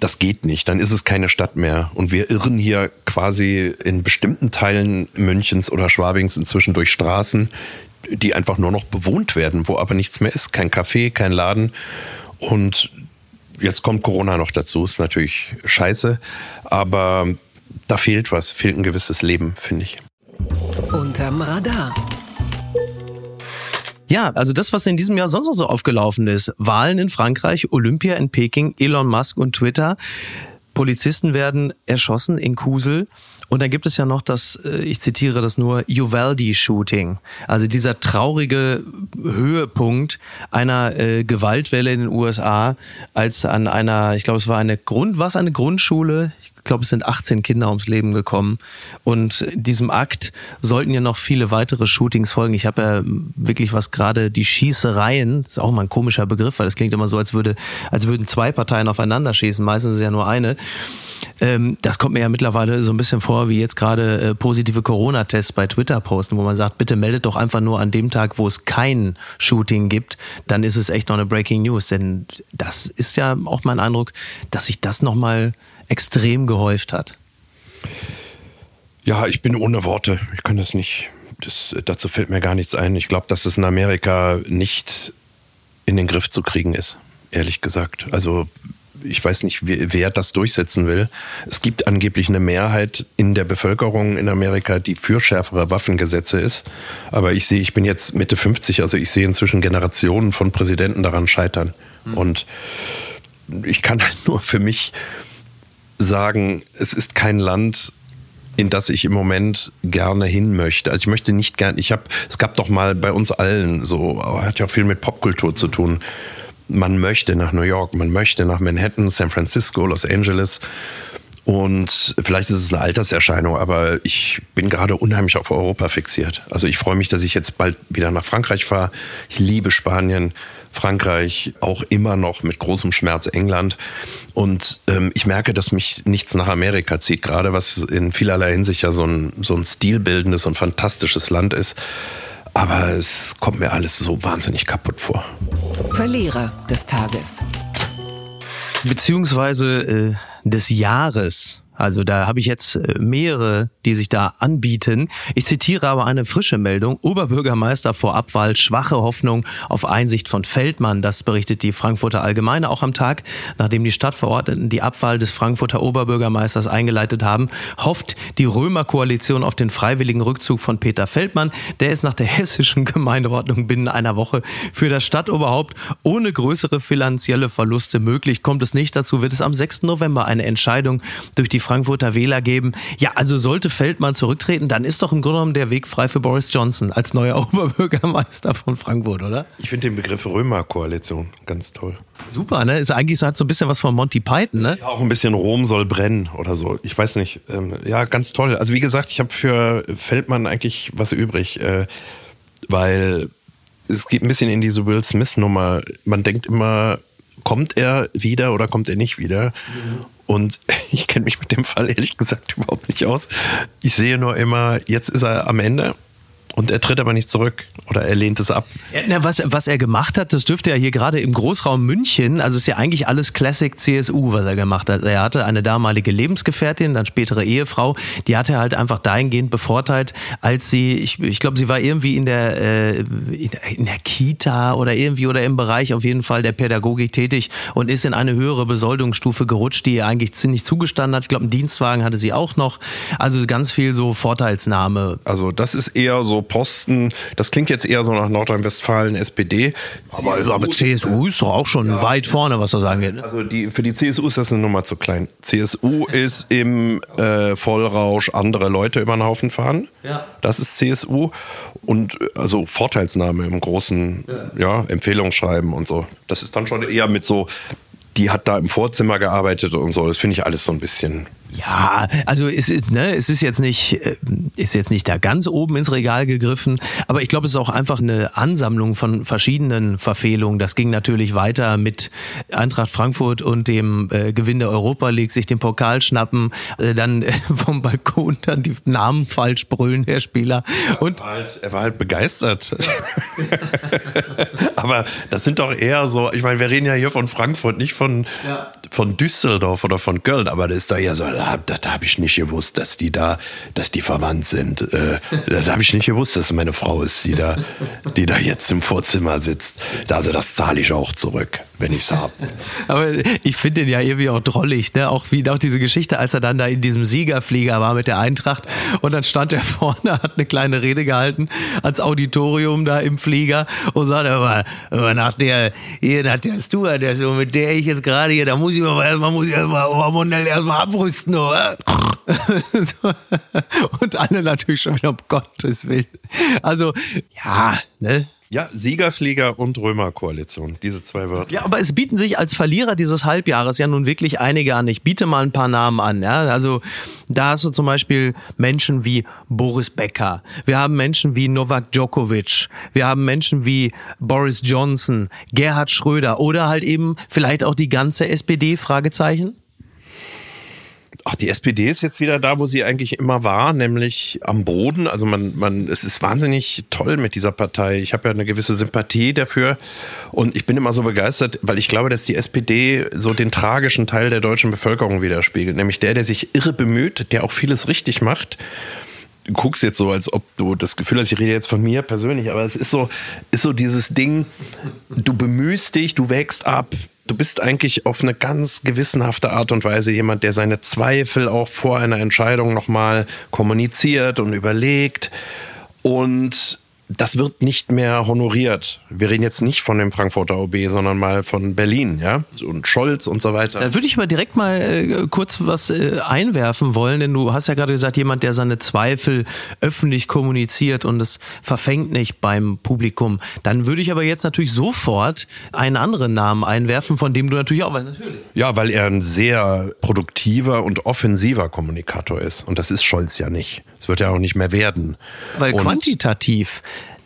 das geht nicht, dann ist es keine Stadt mehr. Und wir irren hier quasi in bestimmten Teilen Münchens oder Schwabings inzwischen durch Straßen, die einfach nur noch bewohnt werden, wo aber nichts mehr ist. Kein Café, kein Laden. Und jetzt kommt Corona noch dazu, ist natürlich scheiße, aber da fehlt was, fehlt ein gewisses Leben, finde ich. Unterm Radar. Ja, also das, was in diesem Jahr sonst noch so aufgelaufen ist. Wahlen in Frankreich, Olympia in Peking, Elon Musk und Twitter. Polizisten werden erschossen in Kusel. Und dann gibt es ja noch das, äh, ich zitiere das nur, Uvalde-Shooting. Also dieser traurige Höhepunkt einer äh, Gewaltwelle in den USA, als an einer, ich glaube, es war eine Grund, was eine Grundschule, ich glaube, es sind 18 Kinder ums Leben gekommen. Und diesem Akt sollten ja noch viele weitere Shootings folgen. Ich habe ja wirklich was gerade die Schießereien, ist auch mal ein komischer Begriff, weil das klingt immer so, als würde, als würden zwei Parteien aufeinander schießen. Meistens ist es ja nur eine. Ähm, das kommt mir ja mittlerweile so ein bisschen vor, wie jetzt gerade äh, positive Corona-Tests bei Twitter posten, wo man sagt, bitte meldet doch einfach nur an dem Tag, wo es kein Shooting gibt, dann ist es echt noch eine Breaking News. Denn das ist ja auch mein Eindruck, dass sich das nochmal extrem gehäuft hat. Ja, ich bin ohne Worte. Ich kann das nicht. Das, dazu fällt mir gar nichts ein. Ich glaube, dass es in Amerika nicht in den Griff zu kriegen ist, ehrlich gesagt. Also ich weiß nicht, wer das durchsetzen will. Es gibt angeblich eine Mehrheit in der Bevölkerung in Amerika, die für schärfere Waffengesetze ist. Aber ich sehe, ich bin jetzt Mitte 50, also ich sehe inzwischen Generationen von Präsidenten daran scheitern. Mhm. Und ich kann [laughs] nur für mich sagen, es ist kein Land, in das ich im Moment gerne hin möchte. Also ich möchte nicht gern, ich habe, es gab doch mal bei uns allen so, hat ja auch viel mit Popkultur zu tun man möchte nach New York, man möchte nach Manhattan, San Francisco, Los Angeles. Und vielleicht ist es eine Alterserscheinung, aber ich bin gerade unheimlich auf Europa fixiert. Also ich freue mich, dass ich jetzt bald wieder nach Frankreich fahre. Ich liebe Spanien, Frankreich, auch immer noch mit großem Schmerz England. Und ähm, ich merke, dass mich nichts nach Amerika zieht, gerade was in vielerlei Hinsicht ja so ein, so ein stilbildendes und fantastisches Land ist. Aber es kommt mir alles so wahnsinnig kaputt vor. Verlierer des Tages. Beziehungsweise äh, des Jahres. Also da habe ich jetzt äh, mehrere, die sich da anbieten. Ich zitiere aber eine frische Meldung. Oberbürgermeister vor Abwahl, schwache Hoffnung auf Einsicht von Feldmann. Das berichtet die Frankfurter Allgemeine auch am Tag, nachdem die Stadtverordneten die Abwahl des Frankfurter Oberbürgermeisters eingeleitet haben, hofft die Römerkoalition auf den freiwilligen Rückzug von Peter Feldmann. Der ist nach der [laughs] hessischen Gemeindeordnung binnen einer Woche für das Stadtoberhaupt ohne größere finanzielle Verluste möglich. Kommt es nicht dazu, wird es am 6. November eine Entscheidung durch die Frankfurter Wähler geben. Ja, also sollte Feldmann zurücktreten, dann ist doch im Grunde genommen der Weg frei für Boris Johnson als neuer [laughs] Oberbürgermeister von Frankfurt, oder? Ich finde den Begriff Römerkoalition ganz toll. Super, ne? Ist eigentlich so, hat so ein bisschen was von Monty Python, ne? Ja, auch ein bisschen Rom soll brennen oder so. Ich weiß nicht. Ähm, ja, ganz toll. Also wie gesagt, ich habe für Feldmann eigentlich was übrig, äh, weil es geht ein bisschen in diese Will Smith Nummer. Man denkt immer, kommt er wieder oder kommt er nicht wieder? Mhm. Und [laughs] ich kenne mich mit dem Fall ehrlich gesagt überhaupt nicht aus. Ich sehe nur immer, jetzt ist er am Ende und er tritt aber nicht zurück oder er lehnt es ab. Ja, na, was, was er gemacht hat, das dürfte ja hier gerade im Großraum München, also ist ja eigentlich alles Classic CSU, was er gemacht hat. Er hatte eine damalige Lebensgefährtin, dann spätere Ehefrau, die hat er halt einfach dahingehend bevorteilt, als sie, ich, ich glaube, sie war irgendwie in der, äh, in der Kita oder irgendwie oder im Bereich auf jeden Fall der Pädagogik tätig und ist in eine höhere Besoldungsstufe gerutscht, die ihr eigentlich ziemlich zugestanden hat. Ich glaube, einen Dienstwagen hatte sie auch noch. Also ganz viel so Vorteilsnahme. Also das ist eher so Posten, das klingt jetzt eher so nach Nordrhein-Westfalen, SPD. Aber, CSU, aber CSU ist doch auch schon ja. weit vorne, was das angeht. Ne? Also die, für die CSU ist das eine Nummer zu klein. CSU ist im äh, Vollrausch andere Leute über den Haufen fahren. Ja. Das ist CSU. Und also Vorteilsnahme im großen ja. ja Empfehlungsschreiben und so. Das ist dann schon eher mit so, die hat da im Vorzimmer gearbeitet und so. Das finde ich alles so ein bisschen ja, also es, ne, es ist jetzt nicht, äh, ist jetzt nicht da ganz oben ins Regal gegriffen, aber ich glaube, es ist auch einfach eine Ansammlung von verschiedenen Verfehlungen. Das ging natürlich weiter mit Eintracht Frankfurt und dem äh, Gewinn der Europa League, sich den Pokal schnappen, äh, dann äh, [laughs] vom Balkon dann die Namen falsch brüllen, der Spieler. Und er war halt, er war halt begeistert. [laughs] aber das sind doch eher so, ich meine, wir reden ja hier von Frankfurt, nicht von, ja. Von Düsseldorf oder von Köln, aber das ist da ja so, da, das habe ich nicht gewusst, dass die da, dass die verwandt sind. Äh, das habe ich nicht gewusst, dass meine Frau ist, die da, die da jetzt im Vorzimmer sitzt. Also das zahle ich auch zurück, wenn ich's hab. Aber ich finde den ja irgendwie auch drollig, ne? Auch wie auch diese Geschichte, als er dann da in diesem Siegerflieger war mit der Eintracht und dann stand er [laughs] vorne, hat eine kleine Rede gehalten als Auditorium da im Flieger und sagte, aber, nach der, hier, nach der Stuart, der, mit der ich jetzt gerade hier, da muss ich aber erstmal, muss ich erstmal hormonell erstmal abrüsten, oder? [laughs] und alle natürlich schon wieder um Gottes Willen. Also, ja, ne? Ja, Siegerflieger und Römerkoalition, diese zwei Wörter. Ja, aber es bieten sich als Verlierer dieses Halbjahres ja nun wirklich einige an. Ich biete mal ein paar Namen an. Ja? Also da hast du zum Beispiel Menschen wie Boris Becker. Wir haben Menschen wie Novak Djokovic. Wir haben Menschen wie Boris Johnson, Gerhard Schröder oder halt eben vielleicht auch die ganze SPD, Fragezeichen. Ach, die SPD ist jetzt wieder da, wo sie eigentlich immer war, nämlich am Boden. Also man, man, es ist wahnsinnig toll mit dieser Partei. Ich habe ja eine gewisse Sympathie dafür und ich bin immer so begeistert, weil ich glaube, dass die SPD so den tragischen Teil der deutschen Bevölkerung widerspiegelt, nämlich der, der sich irre bemüht, der auch vieles richtig macht du guckst jetzt so, als ob du das Gefühl hast, ich rede jetzt von mir persönlich, aber es ist so, ist so dieses Ding, du bemühst dich, du wächst ab, du bist eigentlich auf eine ganz gewissenhafte Art und Weise jemand, der seine Zweifel auch vor einer Entscheidung nochmal kommuniziert und überlegt. Und das wird nicht mehr honoriert. Wir reden jetzt nicht von dem Frankfurter OB, sondern mal von Berlin, ja, und Scholz und so weiter. Da würde ich mal direkt mal äh, kurz was äh, einwerfen wollen, denn du hast ja gerade gesagt, jemand, der seine Zweifel öffentlich kommuniziert und es verfängt nicht beim Publikum. Dann würde ich aber jetzt natürlich sofort einen anderen Namen einwerfen, von dem du natürlich auch weißt. Natürlich. Ja, weil er ein sehr produktiver und offensiver Kommunikator ist. Und das ist Scholz ja nicht. Es wird ja auch nicht mehr werden. Weil und quantitativ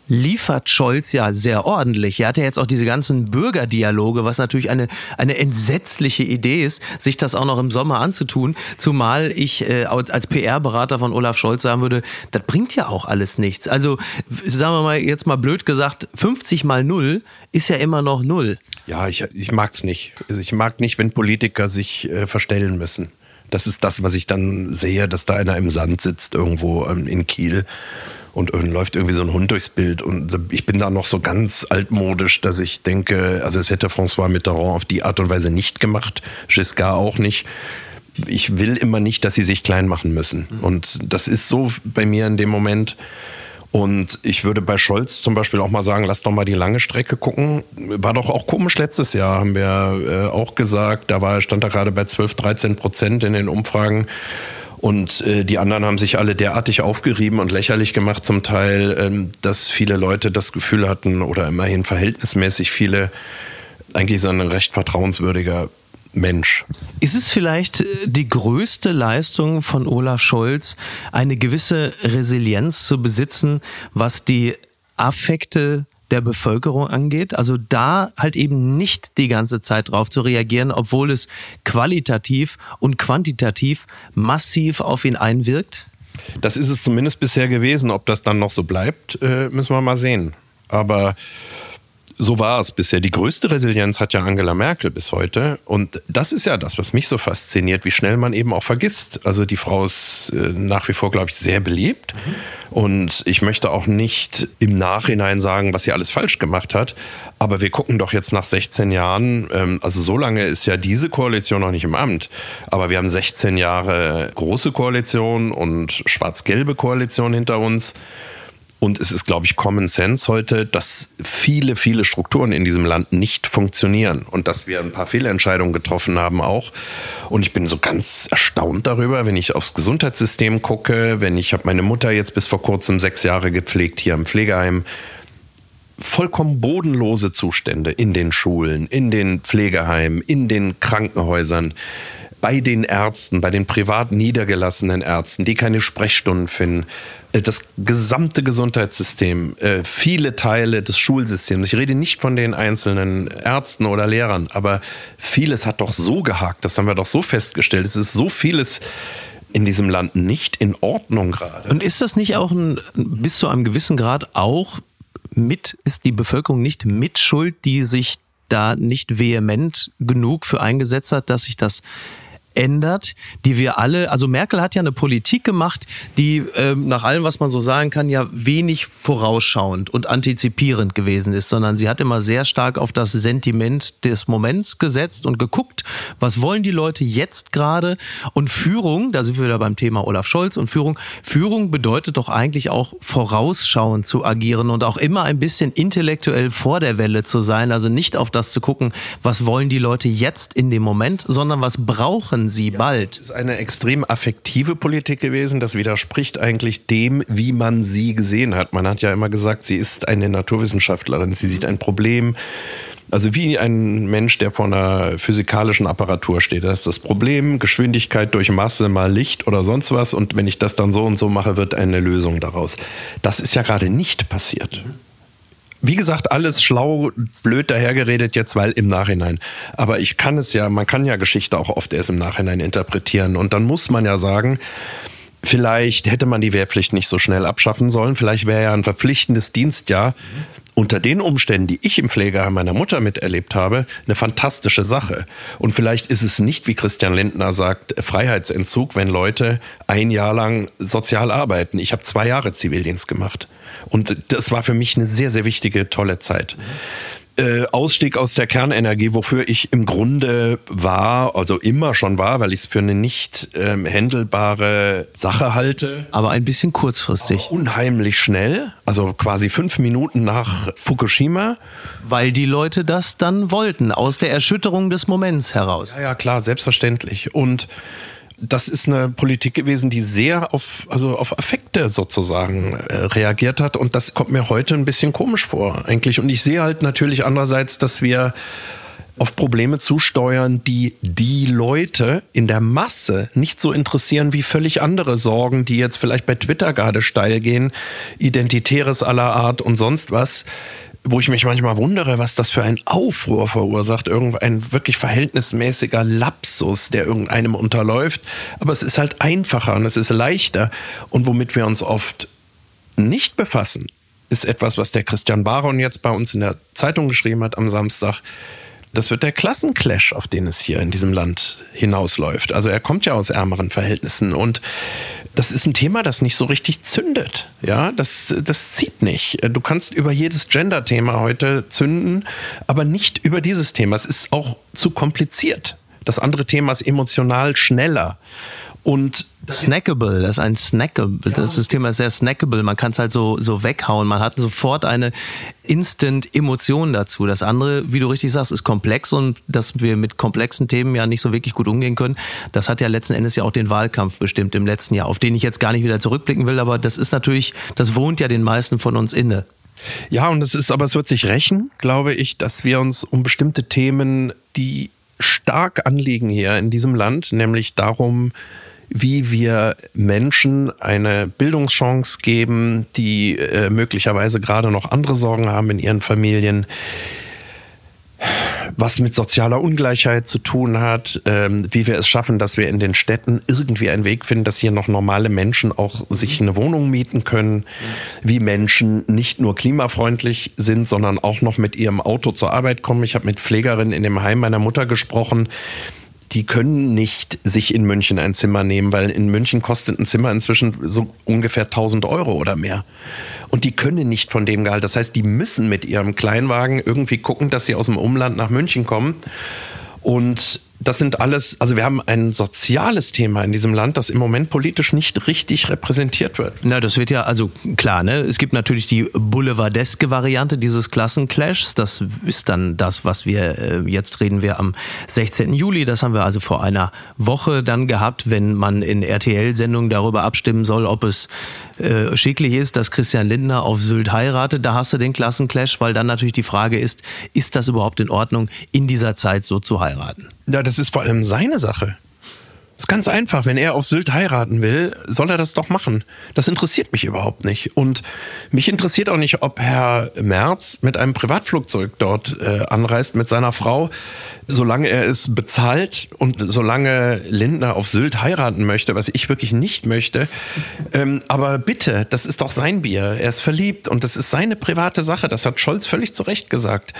liefert Scholz ja sehr ordentlich. Er hat ja jetzt auch diese ganzen Bürgerdialoge, was natürlich eine, eine entsetzliche Idee ist, sich das auch noch im Sommer anzutun. Zumal ich äh, als PR-Berater von Olaf Scholz sagen würde, das bringt ja auch alles nichts. Also sagen wir mal jetzt mal blöd gesagt, 50 mal null ist ja immer noch null. Ja, ich, ich mag es nicht. Ich mag nicht, wenn Politiker sich äh, verstellen müssen. Das ist das, was ich dann sehe, dass da einer im Sand sitzt irgendwo ähm, in Kiel und läuft irgendwie so ein Hund durchs Bild. Und ich bin da noch so ganz altmodisch, dass ich denke, also es hätte François Mitterrand auf die Art und Weise nicht gemacht, Giscard auch nicht. Ich will immer nicht, dass sie sich klein machen müssen. Und das ist so bei mir in dem Moment. Und ich würde bei Scholz zum Beispiel auch mal sagen, lass doch mal die lange Strecke gucken. War doch auch komisch letztes Jahr, haben wir äh, auch gesagt. Da war, stand er gerade bei 12, 13 Prozent in den Umfragen. Und äh, die anderen haben sich alle derartig aufgerieben und lächerlich gemacht, zum Teil, ähm, dass viele Leute das Gefühl hatten, oder immerhin verhältnismäßig viele, eigentlich ist er ein recht vertrauenswürdiger Mensch. Ist es vielleicht äh, die größte Leistung von Olaf Scholz, eine gewisse Resilienz zu besitzen, was die Affekte der Bevölkerung angeht. Also da halt eben nicht die ganze Zeit drauf zu reagieren, obwohl es qualitativ und quantitativ massiv auf ihn einwirkt? Das ist es zumindest bisher gewesen. Ob das dann noch so bleibt, äh, müssen wir mal sehen. Aber so war es bisher. Die größte Resilienz hat ja Angela Merkel bis heute. Und das ist ja das, was mich so fasziniert, wie schnell man eben auch vergisst. Also die Frau ist äh, nach wie vor, glaube ich, sehr beliebt. Und ich möchte auch nicht im Nachhinein sagen, was sie alles falsch gemacht hat. Aber wir gucken doch jetzt nach 16 Jahren, ähm, also so lange ist ja diese Koalition noch nicht im Amt. Aber wir haben 16 Jahre große Koalition und schwarz-gelbe Koalition hinter uns. Und es ist, glaube ich, Common Sense heute, dass viele, viele Strukturen in diesem Land nicht funktionieren und dass wir ein paar Fehlentscheidungen getroffen haben auch. Und ich bin so ganz erstaunt darüber, wenn ich aufs Gesundheitssystem gucke, wenn ich habe meine Mutter jetzt bis vor kurzem sechs Jahre gepflegt hier im Pflegeheim. Vollkommen bodenlose Zustände in den Schulen, in den Pflegeheimen, in den Krankenhäusern bei den Ärzten, bei den privat niedergelassenen Ärzten, die keine Sprechstunden finden, äh, das gesamte Gesundheitssystem, äh, viele Teile des Schulsystems. Ich rede nicht von den einzelnen Ärzten oder Lehrern, aber vieles hat doch so gehakt, das haben wir doch so festgestellt. Es ist so vieles in diesem Land nicht in Ordnung gerade. Und ist das nicht auch ein, bis zu einem gewissen Grad auch mit, ist die Bevölkerung nicht mit Schuld, die sich da nicht vehement genug für eingesetzt hat, dass sich das ändert, die wir alle, also Merkel hat ja eine Politik gemacht, die ähm, nach allem, was man so sagen kann, ja wenig vorausschauend und antizipierend gewesen ist, sondern sie hat immer sehr stark auf das Sentiment des Moments gesetzt und geguckt, was wollen die Leute jetzt gerade? Und Führung, da sind wir wieder beim Thema Olaf Scholz und Führung, Führung bedeutet doch eigentlich auch vorausschauend zu agieren und auch immer ein bisschen intellektuell vor der Welle zu sein, also nicht auf das zu gucken, was wollen die Leute jetzt in dem Moment, sondern was brauchen sie ja, bald. Das ist eine extrem affektive Politik gewesen. Das widerspricht eigentlich dem, wie man sie gesehen hat. Man hat ja immer gesagt, sie ist eine Naturwissenschaftlerin. Sie sieht ein Problem. Also wie ein Mensch, der vor einer physikalischen Apparatur steht. Das ist das Problem, Geschwindigkeit durch Masse mal Licht oder sonst was. Und wenn ich das dann so und so mache, wird eine Lösung daraus. Das ist ja gerade nicht passiert. Wie gesagt, alles schlau, blöd dahergeredet jetzt, weil im Nachhinein. Aber ich kann es ja, man kann ja Geschichte auch oft erst im Nachhinein interpretieren. Und dann muss man ja sagen, vielleicht hätte man die Wehrpflicht nicht so schnell abschaffen sollen. Vielleicht wäre ja ein verpflichtendes Dienstjahr unter den Umständen, die ich im Pflegeheim meiner Mutter miterlebt habe, eine fantastische Sache. Und vielleicht ist es nicht, wie Christian Lindner sagt, Freiheitsentzug, wenn Leute ein Jahr lang sozial arbeiten. Ich habe zwei Jahre Zivildienst gemacht. Und das war für mich eine sehr, sehr wichtige, tolle Zeit. Äh, Ausstieg aus der Kernenergie, wofür ich im Grunde war, also immer schon war, weil ich es für eine nicht ähm, händelbare Sache halte. Aber ein bisschen kurzfristig. unheimlich schnell, also quasi fünf Minuten nach Fukushima. Weil die Leute das dann wollten, aus der Erschütterung des Moments heraus. Ja, ja, klar, selbstverständlich. Und das ist eine Politik gewesen, die sehr auf, also auf Affekte sozusagen äh, reagiert hat. Und das kommt mir heute ein bisschen komisch vor, eigentlich. Und ich sehe halt natürlich andererseits, dass wir auf Probleme zusteuern, die die Leute in der Masse nicht so interessieren wie völlig andere Sorgen, die jetzt vielleicht bei Twitter gerade steil gehen, Identitäres aller Art und sonst was wo ich mich manchmal wundere, was das für ein Aufruhr verursacht. Irgendein wirklich verhältnismäßiger Lapsus, der irgendeinem unterläuft. Aber es ist halt einfacher und es ist leichter. Und womit wir uns oft nicht befassen, ist etwas, was der Christian Baron jetzt bei uns in der Zeitung geschrieben hat am Samstag. Das wird der Klassenclash, auf den es hier in diesem Land hinausläuft. Also er kommt ja aus ärmeren Verhältnissen und das ist ein Thema, das nicht so richtig zündet. Ja, das, das zieht nicht. Du kannst über jedes Gender-Thema heute zünden, aber nicht über dieses Thema. Es ist auch zu kompliziert. Das andere Thema ist emotional schneller. Und snackable, das ist ein snackable, das System ist sehr snackable. Man kann es halt so, so weghauen. Man hat sofort eine Instant-Emotion dazu. Das andere, wie du richtig sagst, ist komplex und dass wir mit komplexen Themen ja nicht so wirklich gut umgehen können. Das hat ja letzten Endes ja auch den Wahlkampf bestimmt im letzten Jahr, auf den ich jetzt gar nicht wieder zurückblicken will, aber das ist natürlich, das wohnt ja den meisten von uns inne. Ja, und es ist, aber es wird sich rächen, glaube ich, dass wir uns um bestimmte Themen, die stark anliegen hier in diesem Land, nämlich darum, wie wir Menschen eine Bildungschance geben, die äh, möglicherweise gerade noch andere Sorgen haben in ihren Familien, was mit sozialer Ungleichheit zu tun hat, ähm, wie wir es schaffen, dass wir in den Städten irgendwie einen Weg finden, dass hier noch normale Menschen auch sich eine Wohnung mieten können, wie Menschen nicht nur klimafreundlich sind, sondern auch noch mit ihrem Auto zur Arbeit kommen. Ich habe mit Pflegerinnen in dem Heim meiner Mutter gesprochen, die können nicht sich in München ein Zimmer nehmen, weil in München kostet ein Zimmer inzwischen so ungefähr 1000 Euro oder mehr. Und die können nicht von dem Gehalt. Das heißt, die müssen mit ihrem Kleinwagen irgendwie gucken, dass sie aus dem Umland nach München kommen. Und das sind alles, also wir haben ein soziales Thema in diesem Land, das im Moment politisch nicht richtig repräsentiert wird. Na, das wird ja, also klar, ne? Es gibt natürlich die boulevardeske Variante dieses Klassenclashs. Das ist dann das, was wir, äh, jetzt reden wir am 16. Juli. Das haben wir also vor einer Woche dann gehabt, wenn man in RTL-Sendungen darüber abstimmen soll, ob es äh, schicklich ist, dass Christian Lindner auf Sylt heiratet. Da hast du den Klassenclash, weil dann natürlich die Frage ist, ist das überhaupt in Ordnung, in dieser Zeit so zu heiraten? Ja, das ist vor allem seine Sache. Ist ganz einfach. Wenn er auf Sylt heiraten will, soll er das doch machen. Das interessiert mich überhaupt nicht. Und mich interessiert auch nicht, ob Herr Merz mit einem Privatflugzeug dort äh, anreist mit seiner Frau, solange er es bezahlt und solange Lindner auf Sylt heiraten möchte, was ich wirklich nicht möchte. Ähm, aber bitte, das ist doch sein Bier. Er ist verliebt und das ist seine private Sache. Das hat Scholz völlig zu Recht gesagt.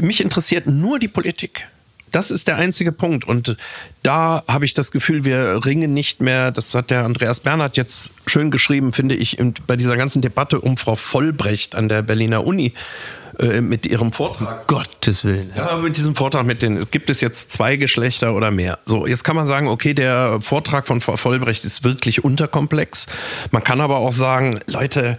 Mich interessiert nur die Politik. Das ist der einzige Punkt. Und da habe ich das Gefühl, wir ringen nicht mehr, das hat der Andreas Bernhard jetzt schön geschrieben, finde ich, bei dieser ganzen Debatte um Frau Vollbrecht an der Berliner Uni äh, mit ihrem Vortrag. Gottes Willen. Ja, mit diesem Vortrag mit den, gibt es jetzt zwei Geschlechter oder mehr? So, jetzt kann man sagen, okay, der Vortrag von Frau Vollbrecht ist wirklich unterkomplex. Man kann aber auch sagen, Leute,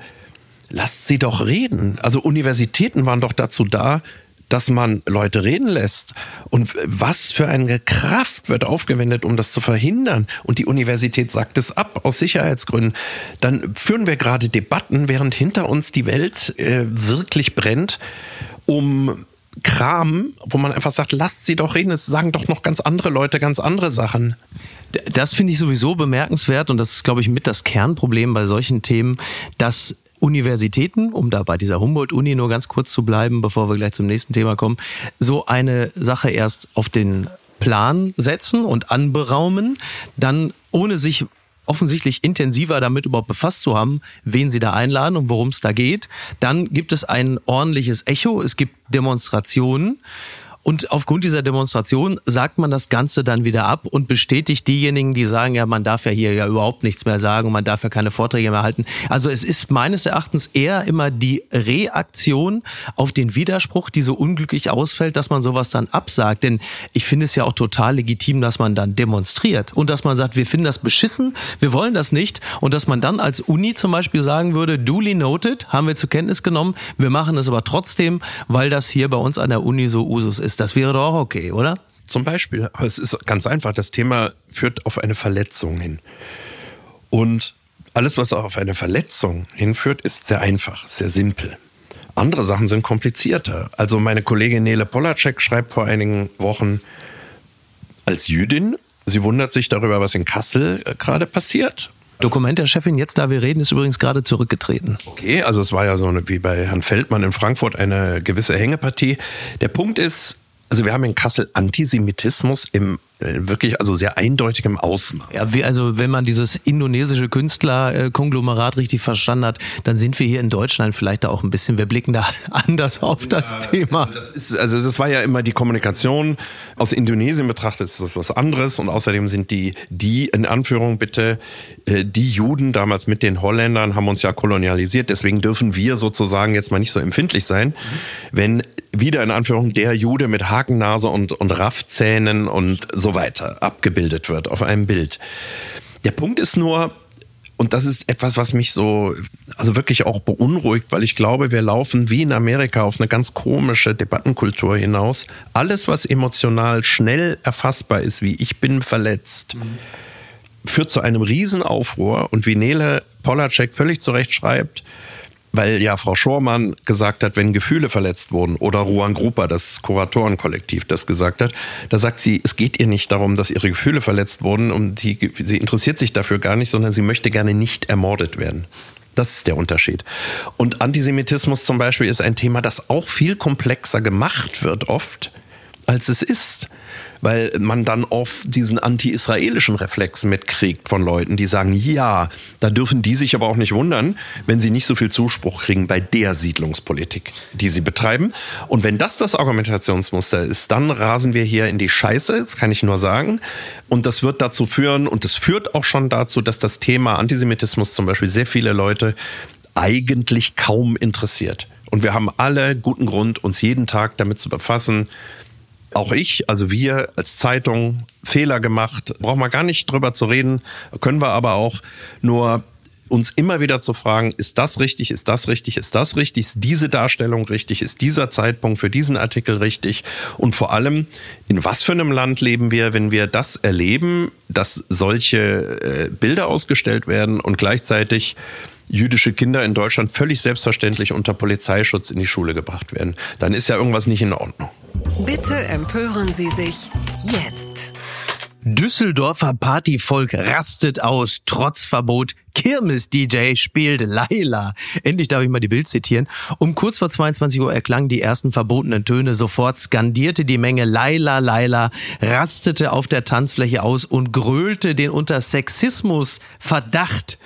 lasst sie doch reden. Also Universitäten waren doch dazu da, dass man Leute reden lässt. Und was für eine Kraft wird aufgewendet, um das zu verhindern? Und die Universität sagt es ab aus Sicherheitsgründen. Dann führen wir gerade Debatten, während hinter uns die Welt äh, wirklich brennt, um Kram, wo man einfach sagt, lasst sie doch reden, es sagen doch noch ganz andere Leute ganz andere Sachen. Das finde ich sowieso bemerkenswert und das ist, glaube ich, mit das Kernproblem bei solchen Themen, dass Universitäten, um da bei dieser Humboldt-Uni nur ganz kurz zu bleiben, bevor wir gleich zum nächsten Thema kommen, so eine Sache erst auf den Plan setzen und anberaumen, dann ohne sich offensichtlich intensiver damit überhaupt befasst zu haben, wen sie da einladen und worum es da geht. Dann gibt es ein ordentliches Echo, es gibt Demonstrationen und aufgrund dieser Demonstration sagt man das Ganze dann wieder ab und bestätigt diejenigen, die sagen, ja, man darf ja hier ja überhaupt nichts mehr sagen und man darf ja keine Vorträge mehr halten. Also es ist meines Erachtens eher immer die Reaktion auf den Widerspruch, die so unglücklich ausfällt, dass man sowas dann absagt. Denn ich finde es ja auch total legitim, dass man dann demonstriert und dass man sagt, wir finden das beschissen, wir wollen das nicht und dass man dann als Uni zum Beispiel sagen würde, duly noted, haben wir zur Kenntnis genommen, wir machen es aber trotzdem, weil das hier bei uns an der Uni so Usus ist ist. Das wäre doch auch okay, oder? Zum Beispiel. Es ist ganz einfach. Das Thema führt auf eine Verletzung hin. Und alles, was auf eine Verletzung hinführt, ist sehr einfach, sehr simpel. Andere Sachen sind komplizierter. Also meine Kollegin Nele Polacek schreibt vor einigen Wochen als Jüdin, sie wundert sich darüber, was in Kassel äh, gerade passiert. Dokument der Chefin, jetzt da wir reden, ist übrigens gerade zurückgetreten. Okay, also es war ja so eine, wie bei Herrn Feldmann in Frankfurt eine gewisse Hängepartie. Der Punkt ist, also wir haben in Kassel Antisemitismus im wirklich also sehr eindeutigem Ausmaß. Ja, wie, also wenn man dieses indonesische Künstlerkonglomerat richtig verstanden hat, dann sind wir hier in Deutschland vielleicht da auch ein bisschen, wir blicken da [laughs] anders auf das ja, Thema. Das ist, also das war ja immer die Kommunikation. Aus Indonesien betrachtet ist das was anderes und außerdem sind die, die in Anführung bitte, äh, die Juden damals mit den Holländern haben uns ja kolonialisiert, deswegen dürfen wir sozusagen jetzt mal nicht so empfindlich sein, mhm. wenn wieder in Anführung der Jude mit Hakennase und, und Raffzähnen und so weiter abgebildet wird auf einem Bild. Der Punkt ist nur, und das ist etwas, was mich so, also wirklich auch beunruhigt, weil ich glaube, wir laufen wie in Amerika auf eine ganz komische Debattenkultur hinaus. Alles, was emotional schnell erfassbar ist, wie ich bin verletzt, mhm. führt zu einem Riesenaufruhr. Und wie Nele Polacek völlig zu Recht schreibt, weil ja Frau Schormann gesagt hat, wenn Gefühle verletzt wurden oder Ruan Grupa, das Kuratorenkollektiv, das gesagt hat, da sagt sie, es geht ihr nicht darum, dass ihre Gefühle verletzt wurden und die, sie interessiert sich dafür gar nicht, sondern sie möchte gerne nicht ermordet werden. Das ist der Unterschied. Und Antisemitismus zum Beispiel ist ein Thema, das auch viel komplexer gemacht wird oft, als es ist weil man dann oft diesen anti-israelischen Reflex mitkriegt von Leuten, die sagen, ja, da dürfen die sich aber auch nicht wundern, wenn sie nicht so viel Zuspruch kriegen bei der Siedlungspolitik, die sie betreiben. Und wenn das das Argumentationsmuster ist, dann rasen wir hier in die Scheiße, das kann ich nur sagen. Und das wird dazu führen, und es führt auch schon dazu, dass das Thema Antisemitismus zum Beispiel sehr viele Leute eigentlich kaum interessiert. Und wir haben alle guten Grund, uns jeden Tag damit zu befassen, auch ich, also wir als Zeitung Fehler gemacht, brauchen wir gar nicht drüber zu reden, können wir aber auch. Nur uns immer wieder zu fragen, ist das richtig, ist das richtig, ist das richtig, ist diese Darstellung richtig, ist dieser Zeitpunkt für diesen Artikel richtig? Und vor allem, in was für einem Land leben wir, wenn wir das erleben, dass solche äh, Bilder ausgestellt werden und gleichzeitig jüdische Kinder in Deutschland völlig selbstverständlich unter Polizeischutz in die Schule gebracht werden, dann ist ja irgendwas nicht in Ordnung. Bitte empören Sie sich jetzt. Düsseldorfer Partyvolk rastet aus, trotz Verbot. Kirmes-DJ spielt Laila. Endlich darf ich mal die Bild zitieren. Um kurz vor 22 Uhr erklangen die ersten verbotenen Töne. Sofort skandierte die Menge Laila, Laila, rastete auf der Tanzfläche aus und grölte den unter Sexismus Verdacht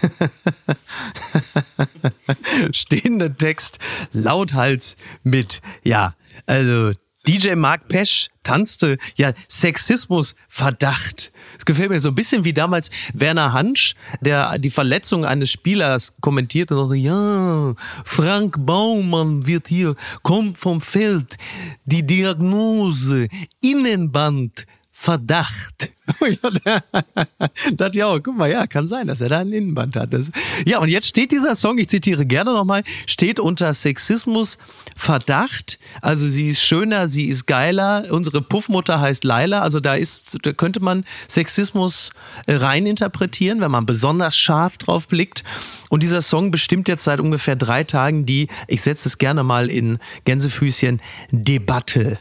[laughs] stehenden Text lauthals mit. Ja, also DJ Mark Pesch tanzte, ja, Sexismus, Verdacht. Es gefällt mir so ein bisschen wie damals Werner Hansch, der die Verletzung eines Spielers kommentiert und sagte, ja, Frank Baumann wird hier, kommt vom Feld, die Diagnose, Innenband, Verdacht. [laughs] das ja auch, guck mal, ja, kann sein, dass er da ein Innenband hat. Das, ja, und jetzt steht dieser Song, ich zitiere gerne nochmal, steht unter Sexismus Verdacht. Also sie ist schöner, sie ist geiler. Unsere Puffmutter heißt Laila. Also da ist, da könnte man Sexismus äh, reininterpretieren, wenn man besonders scharf drauf blickt. Und dieser Song bestimmt jetzt seit ungefähr drei Tagen die, ich setze es gerne mal in Gänsefüßchen, Debatte.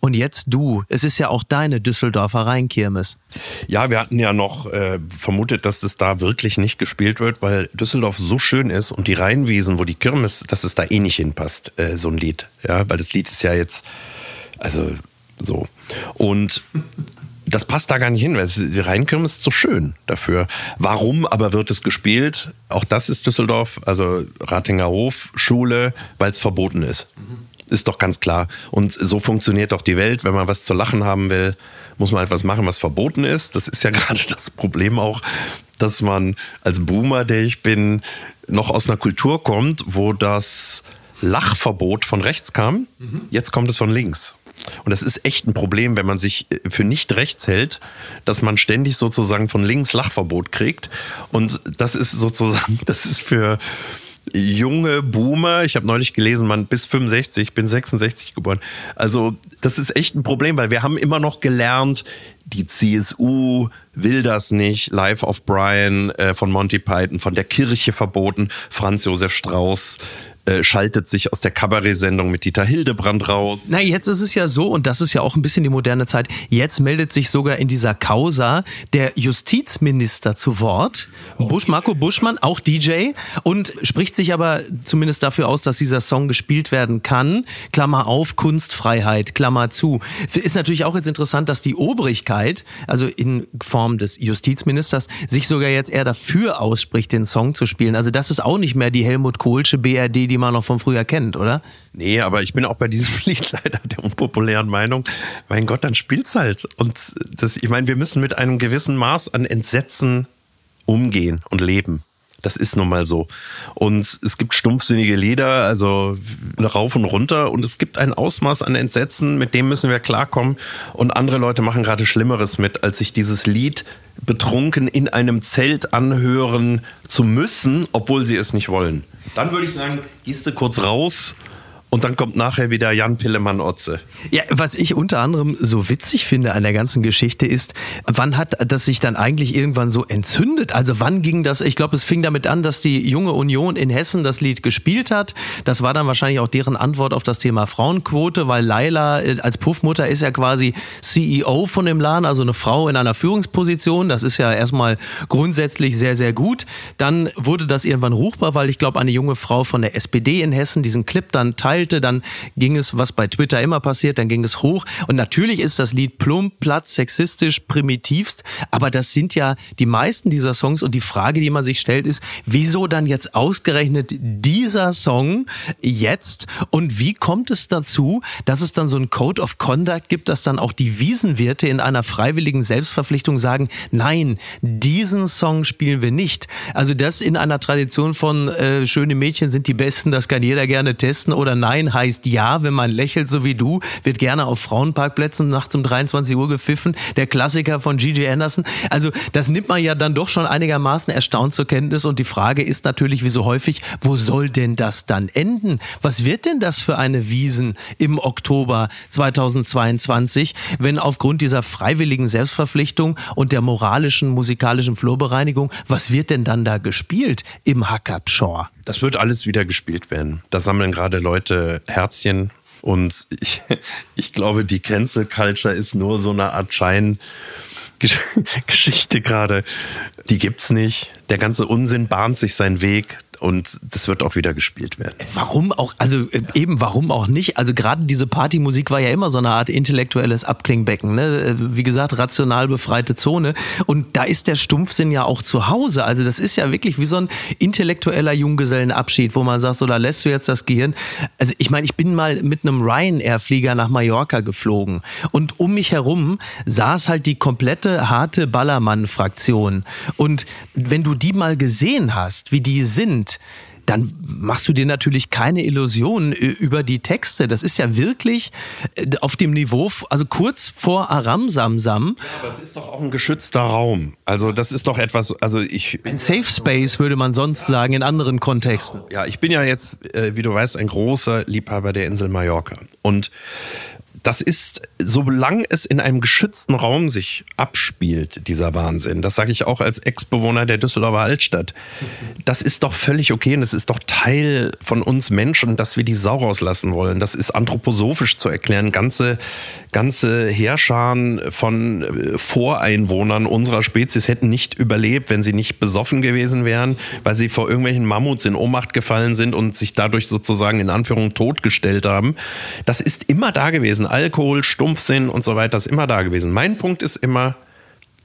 Und jetzt du. Es ist ja auch deine Düsseldorfer Rheinkirmes. Ja, wir hatten ja noch äh, vermutet, dass es da wirklich nicht gespielt wird, weil Düsseldorf so schön ist und die Rheinwiesen, wo die Kirmes, dass es da eh nicht hinpasst, äh, so ein Lied. Ja, weil das Lied ist ja jetzt, also so. Und das passt da gar nicht hin, weil die Rheinkirmes ist so schön dafür. Warum aber wird es gespielt? Auch das ist Düsseldorf, also Ratinger Hof, Schule, weil es verboten ist. Mhm. Ist doch ganz klar. Und so funktioniert doch die Welt. Wenn man was zu lachen haben will, muss man etwas machen, was verboten ist. Das ist ja [laughs] gerade das Problem auch, dass man als Boomer, der ich bin, noch aus einer Kultur kommt, wo das Lachverbot von rechts kam. Mhm. Jetzt kommt es von links. Und das ist echt ein Problem, wenn man sich für nicht rechts hält, dass man ständig sozusagen von links Lachverbot kriegt. Und das ist sozusagen, [laughs] das ist für, junge Boomer, ich habe neulich gelesen, man bis 65, ich bin 66 geboren. Also das ist echt ein Problem, weil wir haben immer noch gelernt, die CSU will das nicht, Life of Brian äh, von Monty Python, von der Kirche verboten, Franz Josef Strauß äh, schaltet sich aus der Kabarett-Sendung mit Dieter Hildebrand raus. Na, jetzt ist es ja so, und das ist ja auch ein bisschen die moderne Zeit, jetzt meldet sich sogar in dieser Causa der Justizminister zu Wort, Busch, Marco Buschmann, auch DJ, und spricht sich aber zumindest dafür aus, dass dieser Song gespielt werden kann. Klammer auf, Kunstfreiheit, Klammer zu. Ist natürlich auch jetzt interessant, dass die Obrigkeit, also in Form des Justizministers, sich sogar jetzt eher dafür ausspricht, den Song zu spielen. Also das ist auch nicht mehr die Helmut Kohlsche BRD, die die man noch von früher kennt, oder? Nee, aber ich bin auch bei diesem [laughs] Lied leider der unpopulären Meinung. Mein Gott, dann spielt's halt. Und das, ich meine, wir müssen mit einem gewissen Maß an Entsetzen umgehen und leben. Das ist nun mal so. Und es gibt stumpfsinnige Lieder, also rauf und runter. Und es gibt ein Ausmaß an Entsetzen, mit dem müssen wir klarkommen. Und andere Leute machen gerade Schlimmeres mit, als sich dieses Lied betrunken in einem Zelt anhören zu müssen, obwohl sie es nicht wollen. Dann würde ich sagen, gehst du kurz raus und dann kommt nachher wieder Jan Pillemann-Otze. Ja, was ich unter anderem so witzig finde an der ganzen Geschichte ist, wann hat das sich dann eigentlich irgendwann so entzündet? Also wann ging das? Ich glaube, es fing damit an, dass die junge Union in Hessen das Lied gespielt hat. Das war dann wahrscheinlich auch deren Antwort auf das Thema Frauenquote, weil Laila äh, als Puffmutter ist ja quasi CEO von dem Laden, also eine Frau in einer Führungsposition. Das ist ja erstmal grundsätzlich sehr, sehr gut. Dann wurde das irgendwann ruchbar, weil ich glaube, eine junge Frau von der SPD in Hessen diesen Clip dann teilt teilte, dann ging es, was bei Twitter immer passiert, dann ging es hoch. Und natürlich ist das Lied plump, platt, sexistisch, primitivst, aber das sind ja die meisten dieser Songs und die Frage, die man sich stellt, ist, wieso dann jetzt ausgerechnet dieser Song jetzt und wie kommt es dazu, dass es dann so ein Code of Conduct gibt, dass dann auch die Wiesenwirte in einer freiwilligen Selbstverpflichtung sagen, nein, diesen Song spielen wir nicht. Also das in einer Tradition von äh, schöne Mädchen sind die besten, das kann jeder gerne testen oder nein, Nein heißt Ja, wenn man lächelt, so wie du, wird gerne auf Frauenparkplätzen nachts um 23 Uhr gepfiffen. Der Klassiker von Gigi Anderson. Also das nimmt man ja dann doch schon einigermaßen erstaunt zur Kenntnis. Und die Frage ist natürlich, wie so häufig, wo soll denn das dann enden? Was wird denn das für eine Wiesen im Oktober 2022, wenn aufgrund dieser freiwilligen Selbstverpflichtung und der moralischen musikalischen Flurbereinigung, was wird denn dann da gespielt im Hackabschor? Das wird alles wieder gespielt werden. Da sammeln gerade Leute Herzchen. Und ich, [laughs] ich glaube, die Cancel Culture ist nur so eine Art Schein, [laughs] Geschichte gerade, die gibt's nicht. Der ganze Unsinn bahnt sich seinen Weg und das wird auch wieder gespielt werden. Warum auch, also äh, eben, warum auch nicht? Also gerade diese Partymusik war ja immer so eine Art intellektuelles Abklingbecken, ne? Äh, wie gesagt, rational befreite Zone. Und da ist der Stumpfsinn ja auch zu Hause. Also das ist ja wirklich wie so ein intellektueller Junggesellenabschied, wo man sagt, so da lässt du jetzt das Gehirn. Also ich meine, ich bin mal mit einem Ryanair-Flieger nach Mallorca geflogen und um mich herum saß halt die komplette harte Ballermann-Fraktion. Und wenn du die mal gesehen hast, wie die sind, dann machst du dir natürlich keine Illusionen über die Texte. Das ist ja wirklich äh, auf dem Niveau, also kurz vor Aram Samsam. Ja, aber es ist doch auch ein geschützter Raum. Also das ist doch etwas, also ich... Ein Safe Space würde man sonst sagen in anderen Kontexten. Ja, ich bin ja jetzt, äh, wie du weißt, ein großer Liebhaber der Insel Mallorca. Und das ist, solange es in einem geschützten Raum sich abspielt, dieser Wahnsinn, das sage ich auch als Ex-Bewohner der Düsseldorfer Altstadt, das ist doch völlig okay und es ist doch Teil von uns Menschen, dass wir die Sau rauslassen wollen. Das ist anthroposophisch zu erklären. Ganze, ganze Heerscharen von äh, Voreinwohnern unserer Spezies hätten nicht überlebt, wenn sie nicht besoffen gewesen wären, weil sie vor irgendwelchen Mammuts in Ohnmacht gefallen sind und sich dadurch sozusagen in Anführung totgestellt haben. Das ist immer da gewesen Alkohol, Stumpfsinn und so weiter ist immer da gewesen. Mein Punkt ist immer,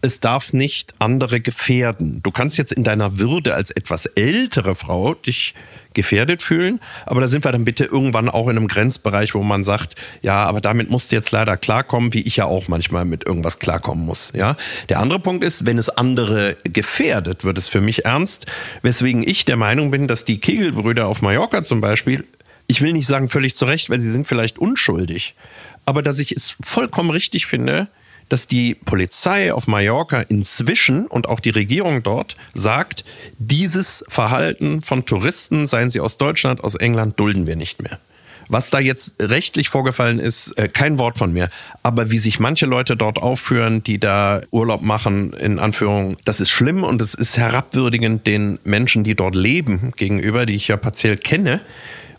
es darf nicht andere gefährden. Du kannst jetzt in deiner Würde als etwas ältere Frau dich gefährdet fühlen, aber da sind wir dann bitte irgendwann auch in einem Grenzbereich, wo man sagt, ja, aber damit musst du jetzt leider klarkommen, wie ich ja auch manchmal mit irgendwas klarkommen muss, ja. Der andere Punkt ist, wenn es andere gefährdet, wird es für mich ernst, weswegen ich der Meinung bin, dass die Kegelbrüder auf Mallorca zum Beispiel ich will nicht sagen völlig zurecht, weil sie sind vielleicht unschuldig, aber dass ich es vollkommen richtig finde, dass die Polizei auf Mallorca inzwischen und auch die Regierung dort sagt, dieses Verhalten von Touristen, seien sie aus Deutschland, aus England, dulden wir nicht mehr. Was da jetzt rechtlich vorgefallen ist, äh, kein Wort von mir. Aber wie sich manche Leute dort aufführen, die da Urlaub machen, in Anführung, das ist schlimm und es ist herabwürdigend den Menschen, die dort leben, gegenüber, die ich ja partiell kenne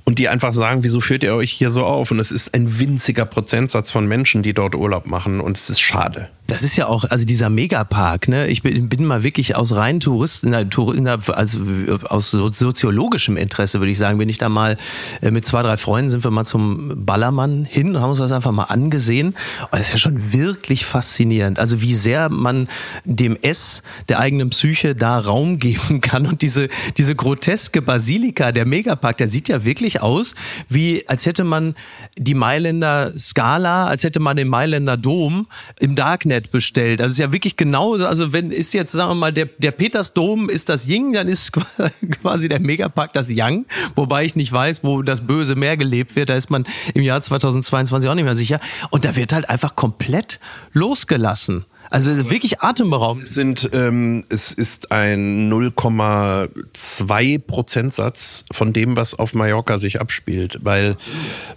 und die einfach sagen, wieso führt ihr euch hier so auf? Und es ist ein winziger Prozentsatz von Menschen, die dort Urlaub machen und es ist schade. Das ist ja auch, also dieser Megapark, ne? Ich bin, bin mal wirklich aus rein Touristen, also aus soziologischem Interesse, würde ich sagen, bin ich da mal äh, mit zwei, drei Freunden sind wir mal zum Ballermann hin und haben uns das einfach mal angesehen. Und das ist ja schon wirklich faszinierend. Also wie sehr man dem S der eigenen Psyche da Raum [laughs] geben kann. Und diese, diese groteske Basilika, der Megapark, der sieht ja wirklich aus, wie als hätte man die Mailänder Skala, als hätte man den Mailänder Dom im Darknet Internet bestellt. Also es ist ja wirklich genau, also wenn ist jetzt, sagen wir mal, der, der Petersdom ist das Ying, dann ist [laughs] quasi der Megapark das Yang, wobei ich nicht weiß, wo das böse Meer gelebt wird. Da ist man im Jahr 2022 auch nicht mehr sicher. Und da wird halt einfach komplett losgelassen. Also wirklich atemberaubend. Es sind, ähm, es ist ein 0,2 Prozentsatz von dem, was auf Mallorca sich abspielt, weil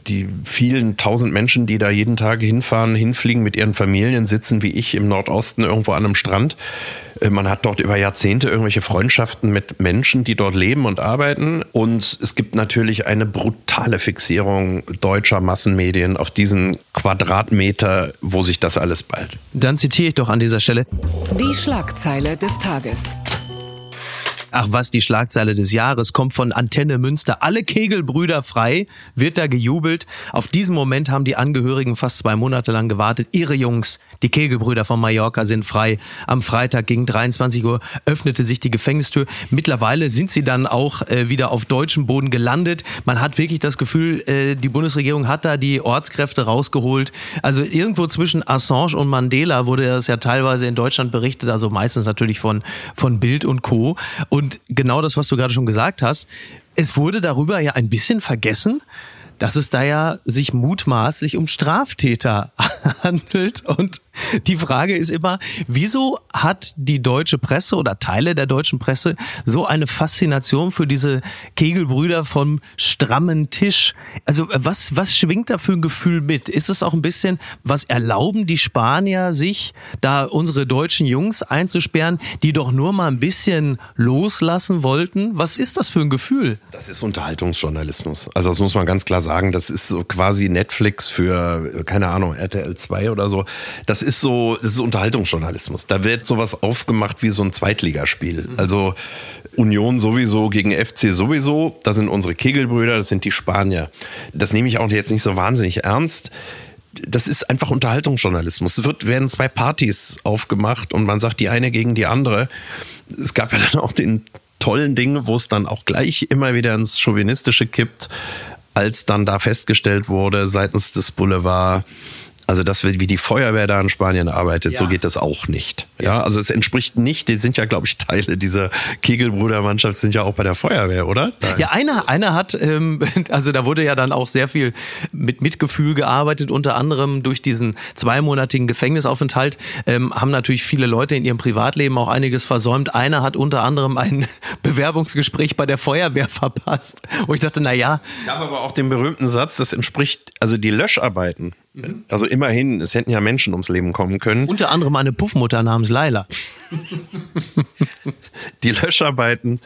die vielen tausend Menschen, die da jeden Tag hinfahren, hinfliegen mit ihren Familien, sitzen wie ich im Nordosten irgendwo an einem Strand man hat dort über Jahrzehnte irgendwelche Freundschaften mit Menschen, die dort leben und arbeiten. Und es gibt natürlich eine brutale Fixierung deutscher Massenmedien auf diesen Quadratmeter, wo sich das alles ballt. Dann zitiere ich doch an dieser Stelle. Die Schlagzeile des Tages. Ach was, die Schlagzeile des Jahres kommt von Antenne Münster. Alle Kegelbrüder frei, wird da gejubelt. Auf diesen Moment haben die Angehörigen fast zwei Monate lang gewartet. Ihre Jungs, die Kegelbrüder von Mallorca, sind frei. Am Freitag gegen 23 Uhr öffnete sich die Gefängnistür. Mittlerweile sind sie dann auch äh, wieder auf deutschem Boden gelandet. Man hat wirklich das Gefühl, äh, die Bundesregierung hat da die Ortskräfte rausgeholt. Also irgendwo zwischen Assange und Mandela wurde das ja teilweise in Deutschland berichtet, also meistens natürlich von, von Bild und Co. Und genau das, was du gerade schon gesagt hast, es wurde darüber ja ein bisschen vergessen, dass es da ja sich mutmaßlich um Straftäter [laughs] handelt. Und die Frage ist immer, wieso hat die deutsche Presse oder Teile der deutschen Presse so eine Faszination für diese Kegelbrüder vom strammen Tisch? Also was, was schwingt da für ein Gefühl mit? Ist es auch ein bisschen, was erlauben die Spanier sich, da unsere deutschen Jungs einzusperren, die doch nur mal ein bisschen loslassen wollten? Was ist das für ein Gefühl? Das ist Unterhaltungsjournalismus. Also das muss man ganz klar sagen. Das ist so quasi Netflix für, keine Ahnung, RTL 2 oder so. Das ist so, das ist Unterhaltungsjournalismus. Da wird sowas aufgemacht wie so ein Zweitligaspiel. Also Union sowieso gegen FC sowieso. Das sind unsere Kegelbrüder, das sind die Spanier. Das nehme ich auch jetzt nicht so wahnsinnig ernst das ist einfach Unterhaltungsjournalismus. Es wird, werden zwei Partys aufgemacht und man sagt die eine gegen die andere. Es gab ja dann auch den tollen Ding, wo es dann auch gleich immer wieder ins Chauvinistische kippt, als dann da festgestellt wurde seitens des Boulevard, also das wie die Feuerwehr da in Spanien arbeitet, ja. so geht das auch nicht. Ja, also es entspricht nicht, die sind ja, glaube ich, Teile dieser Kegelbrudermannschaft, sind ja auch bei der Feuerwehr, oder? Nein. Ja, einer, einer hat, ähm, [laughs] also da wurde ja dann auch sehr viel mit Mitgefühl gearbeitet, unter anderem durch diesen zweimonatigen Gefängnisaufenthalt ähm, haben natürlich viele Leute in ihrem Privatleben auch einiges versäumt. Einer hat unter anderem ein [laughs] Bewerbungsgespräch bei der Feuerwehr verpasst, wo ich dachte, na ja. Es gab aber auch den berühmten Satz, das entspricht, also die Löscharbeiten Mhm. Also immerhin, es hätten ja Menschen ums Leben kommen können. Unter anderem eine Puffmutter namens Laila. Die Löscharbeiten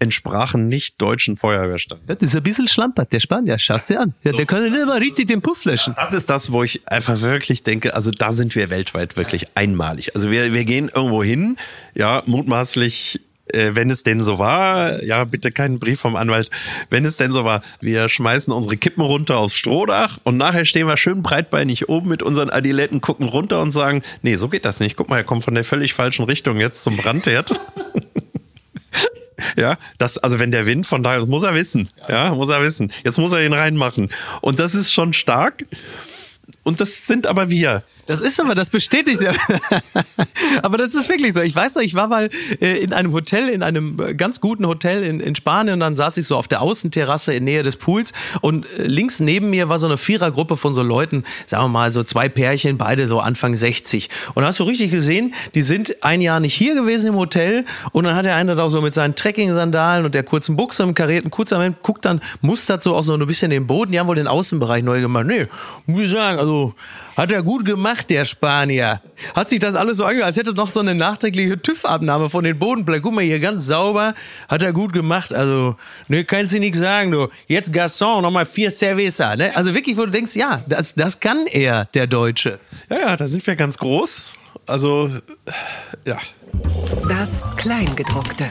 entsprachen nicht deutschen Feuerwehrstand. Ja, das ist ein bisschen schlampert, der Spanier, schau dir an. Ja, der kann ja nicht mal richtig den Puff löschen. Das ist das, wo ich einfach wirklich denke, also da sind wir weltweit wirklich einmalig. Also wir, wir gehen irgendwo hin, ja, mutmaßlich äh, wenn es denn so war, ja, bitte keinen Brief vom Anwalt, wenn es denn so war, wir schmeißen unsere Kippen runter aufs Strohdach und nachher stehen wir schön breitbeinig oben mit unseren Adiletten, gucken runter und sagen, nee, so geht das nicht. Guck mal, er kommt von der völlig falschen Richtung jetzt zum Brandherd. [laughs] Ja, das, also wenn der Wind von da, das muss er wissen. Ja, muss er wissen. Jetzt muss er ihn reinmachen. Und das ist schon stark. Und das sind aber wir. Das ist aber, das bestätigt [laughs] aber das ist wirklich so. Ich weiß noch, ich war mal äh, in einem Hotel, in einem äh, ganz guten Hotel in, in Spanien und dann saß ich so auf der Außenterrasse in Nähe des Pools und äh, links neben mir war so eine Vierergruppe von so Leuten, sagen wir mal so zwei Pärchen, beide so Anfang 60. Und da hast du richtig gesehen, die sind ein Jahr nicht hier gewesen im Hotel und dann hat der eine da so mit seinen Trekking-Sandalen und der kurzen Buchse im karierten Kurzarm guckt dann, mustert so auch so ein bisschen den Boden. Die haben wohl den Außenbereich neu gemacht. Nee, muss ich sagen, also hat er gut gemacht, der Spanier. Hat sich das alles so angehört, als hätte noch so eine nachträgliche TÜV-Abnahme von den Bodenplatten. Guck mal hier, ganz sauber. Hat er gut gemacht. Also, ne, kannst du nichts sagen, du. Jetzt Garçon, nochmal vier Cerveza, ne? Also wirklich, wo du denkst, ja, das, das kann er, der Deutsche. Ja, ja, da sind wir ganz groß. Also, ja. Das Kleingedruckte.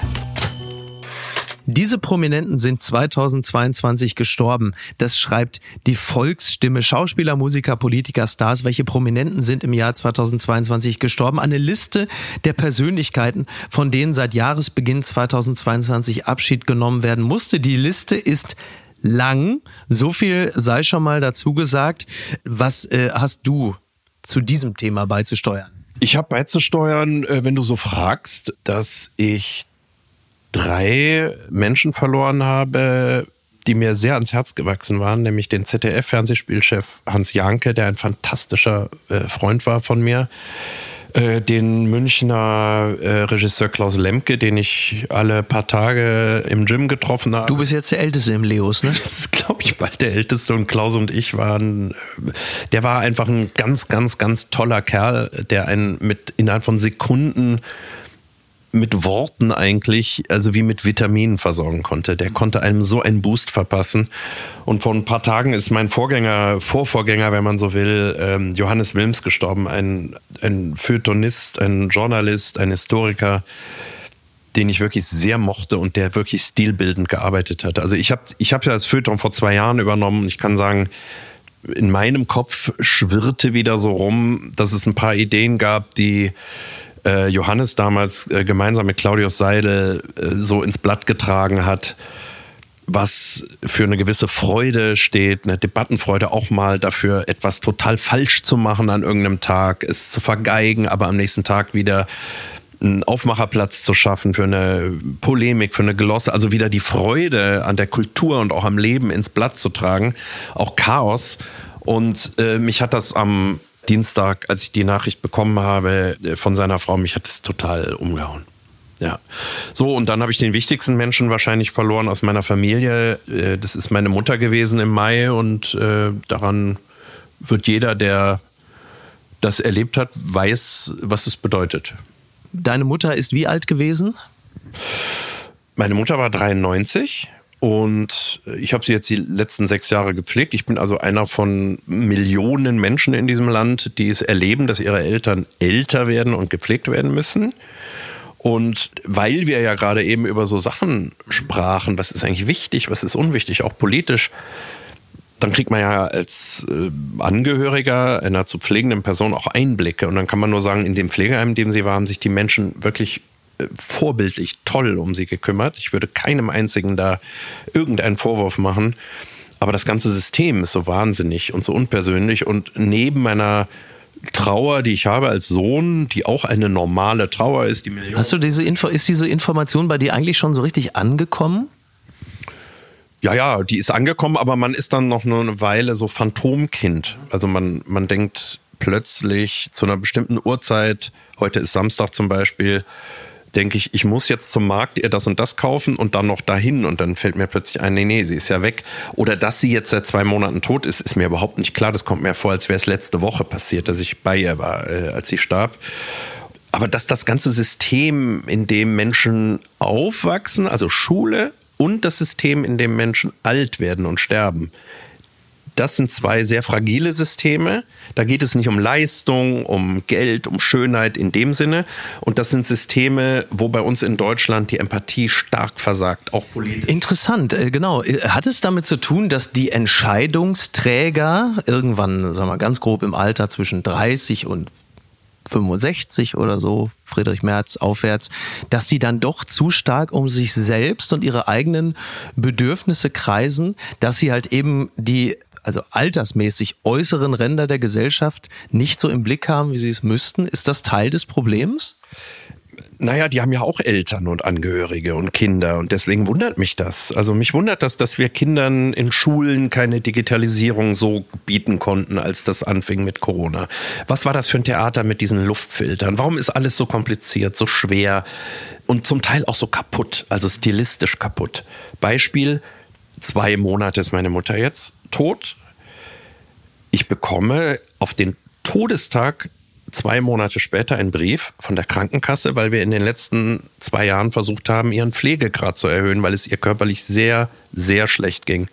Diese Prominenten sind 2022 gestorben. Das schreibt die Volksstimme. Schauspieler, Musiker, Politiker, Stars. Welche Prominenten sind im Jahr 2022 gestorben? Eine Liste der Persönlichkeiten, von denen seit Jahresbeginn 2022 Abschied genommen werden musste. Die Liste ist lang. So viel sei schon mal dazu gesagt. Was äh, hast du zu diesem Thema beizusteuern? Ich habe beizusteuern, äh, wenn du so fragst, dass ich drei Menschen verloren habe, die mir sehr ans Herz gewachsen waren, nämlich den ZDF-Fernsehspielchef Hans Janke, der ein fantastischer äh, Freund war von mir, äh, den Münchner äh, Regisseur Klaus Lemke, den ich alle paar Tage im Gym getroffen habe. Du bist jetzt der Älteste im Leos, ne? Das ist, glaube ich, bald der Älteste und Klaus und ich waren, der war einfach ein ganz, ganz, ganz toller Kerl, der einen mit innerhalb von Sekunden mit Worten eigentlich, also wie mit Vitaminen versorgen konnte. Der konnte einem so einen Boost verpassen. Und vor ein paar Tagen ist mein Vorgänger, Vorvorgänger, wenn man so will, ähm, Johannes Wilms gestorben. Ein, ein Feuilletonist, ein Journalist, ein Historiker, den ich wirklich sehr mochte und der wirklich stilbildend gearbeitet hat. Also ich habe ich hab ja das Feuilleton vor zwei Jahren übernommen. Ich kann sagen, in meinem Kopf schwirrte wieder so rum, dass es ein paar Ideen gab, die äh, Johannes damals äh, gemeinsam mit Claudius Seidel äh, so ins Blatt getragen hat, was für eine gewisse Freude steht, eine Debattenfreude auch mal dafür, etwas total falsch zu machen an irgendeinem Tag, es zu vergeigen, aber am nächsten Tag wieder einen Aufmacherplatz zu schaffen für eine Polemik, für eine Glosse, also wieder die Freude an der Kultur und auch am Leben ins Blatt zu tragen, auch Chaos. Und äh, mich hat das am Dienstag, als ich die Nachricht bekommen habe äh, von seiner Frau, mich hat es total umgehauen. Ja. So, und dann habe ich den wichtigsten Menschen wahrscheinlich verloren aus meiner Familie. Äh, das ist meine Mutter gewesen im Mai und äh, daran wird jeder, der das erlebt hat, weiß, was es bedeutet. Deine Mutter ist wie alt gewesen? Meine Mutter war 93 Und ich habe sie jetzt die letzten sechs Jahre gepflegt. Ich bin also einer von Millionen Menschen in diesem Land, die es erleben, dass ihre Eltern älter werden und gepflegt werden müssen. Und weil wir ja gerade eben über so Sachen sprachen, was ist eigentlich wichtig, was ist unwichtig, auch politisch, dann kriegt man ja als äh, Angehöriger einer zu pflegenden Person auch Einblicke. Und dann kann man nur sagen, in dem Pflegeheim, in dem sie war, haben sich die Menschen wirklich äh, vorbildlich toll um sie gekümmert. Ich würde keinem einzigen da irgendeinen Vorwurf machen. Aber das ganze System ist so wahnsinnig und so unpersönlich. Und neben meiner Trauer, die ich habe als Sohn, die auch eine normale Trauer ist, die Million. Hast du diese Info, ist diese Information bei dir eigentlich schon so richtig angekommen? Ja, ja, die ist angekommen, aber man ist dann noch nur eine Weile so Phantomkind. Also man, man denkt plötzlich zu einer bestimmten Uhrzeit, heute ist Samstag zum Beispiel, denke ich, ich muss jetzt zum Markt ihr das und das kaufen und dann noch dahin und dann fällt mir plötzlich ein, nee, nee, sie ist ja weg. Oder dass sie jetzt seit zwei Monaten tot ist, ist mir überhaupt nicht klar. Das kommt mir vor, als wäre es letzte Woche passiert, dass ich bei ihr war, äh, als sie starb. Aber dass das ganze System, in dem Menschen aufwachsen, also Schule und das System, in dem Menschen alt werden und sterben. Das sind zwei sehr fragile Systeme. Da geht es nicht um Leistung, um Geld, um Schönheit in dem Sinne. Und das sind Systeme, wo bei uns in Deutschland die Empathie stark versagt, auch politisch. Interessant, äh, genau. Hat es damit zu tun, dass die Entscheidungsträger irgendwann, sagen wir mal ganz grob im Alter zwischen 30 und 65 oder so, Friedrich Merz aufwärts, dass sie dann doch zu stark um sich selbst und ihre eigenen Bedürfnisse kreisen, dass sie halt eben die also altersmäßig äußeren Ränder der Gesellschaft nicht so im Blick haben, wie sie es müssten. Ist das Teil des Problems? naja, die haben ja auch Eltern und Angehörige und Kinder und deswegen wundert mich das. Also mich wundert das, dass wir Kindern in Schulen keine Digitalisierung so bieten konnten, als das anfing mit Corona. Was war das für ein Theater mit diesen Luftfiltern? Warum ist alles so kompliziert, so schwer und zum Teil auch so kaputt, also stilistisch kaputt? Beispiel, zwei Monate ist meine Mutter jetzt tot. Ich bekomme auf den Todestag zwei Monate später einen Brief von der Krankenkasse, weil wir in den letzten zwei Jahren versucht haben, ihren Pflegegrad zu erhöhen, weil es ihr körperlich sehr, sehr schlecht ging.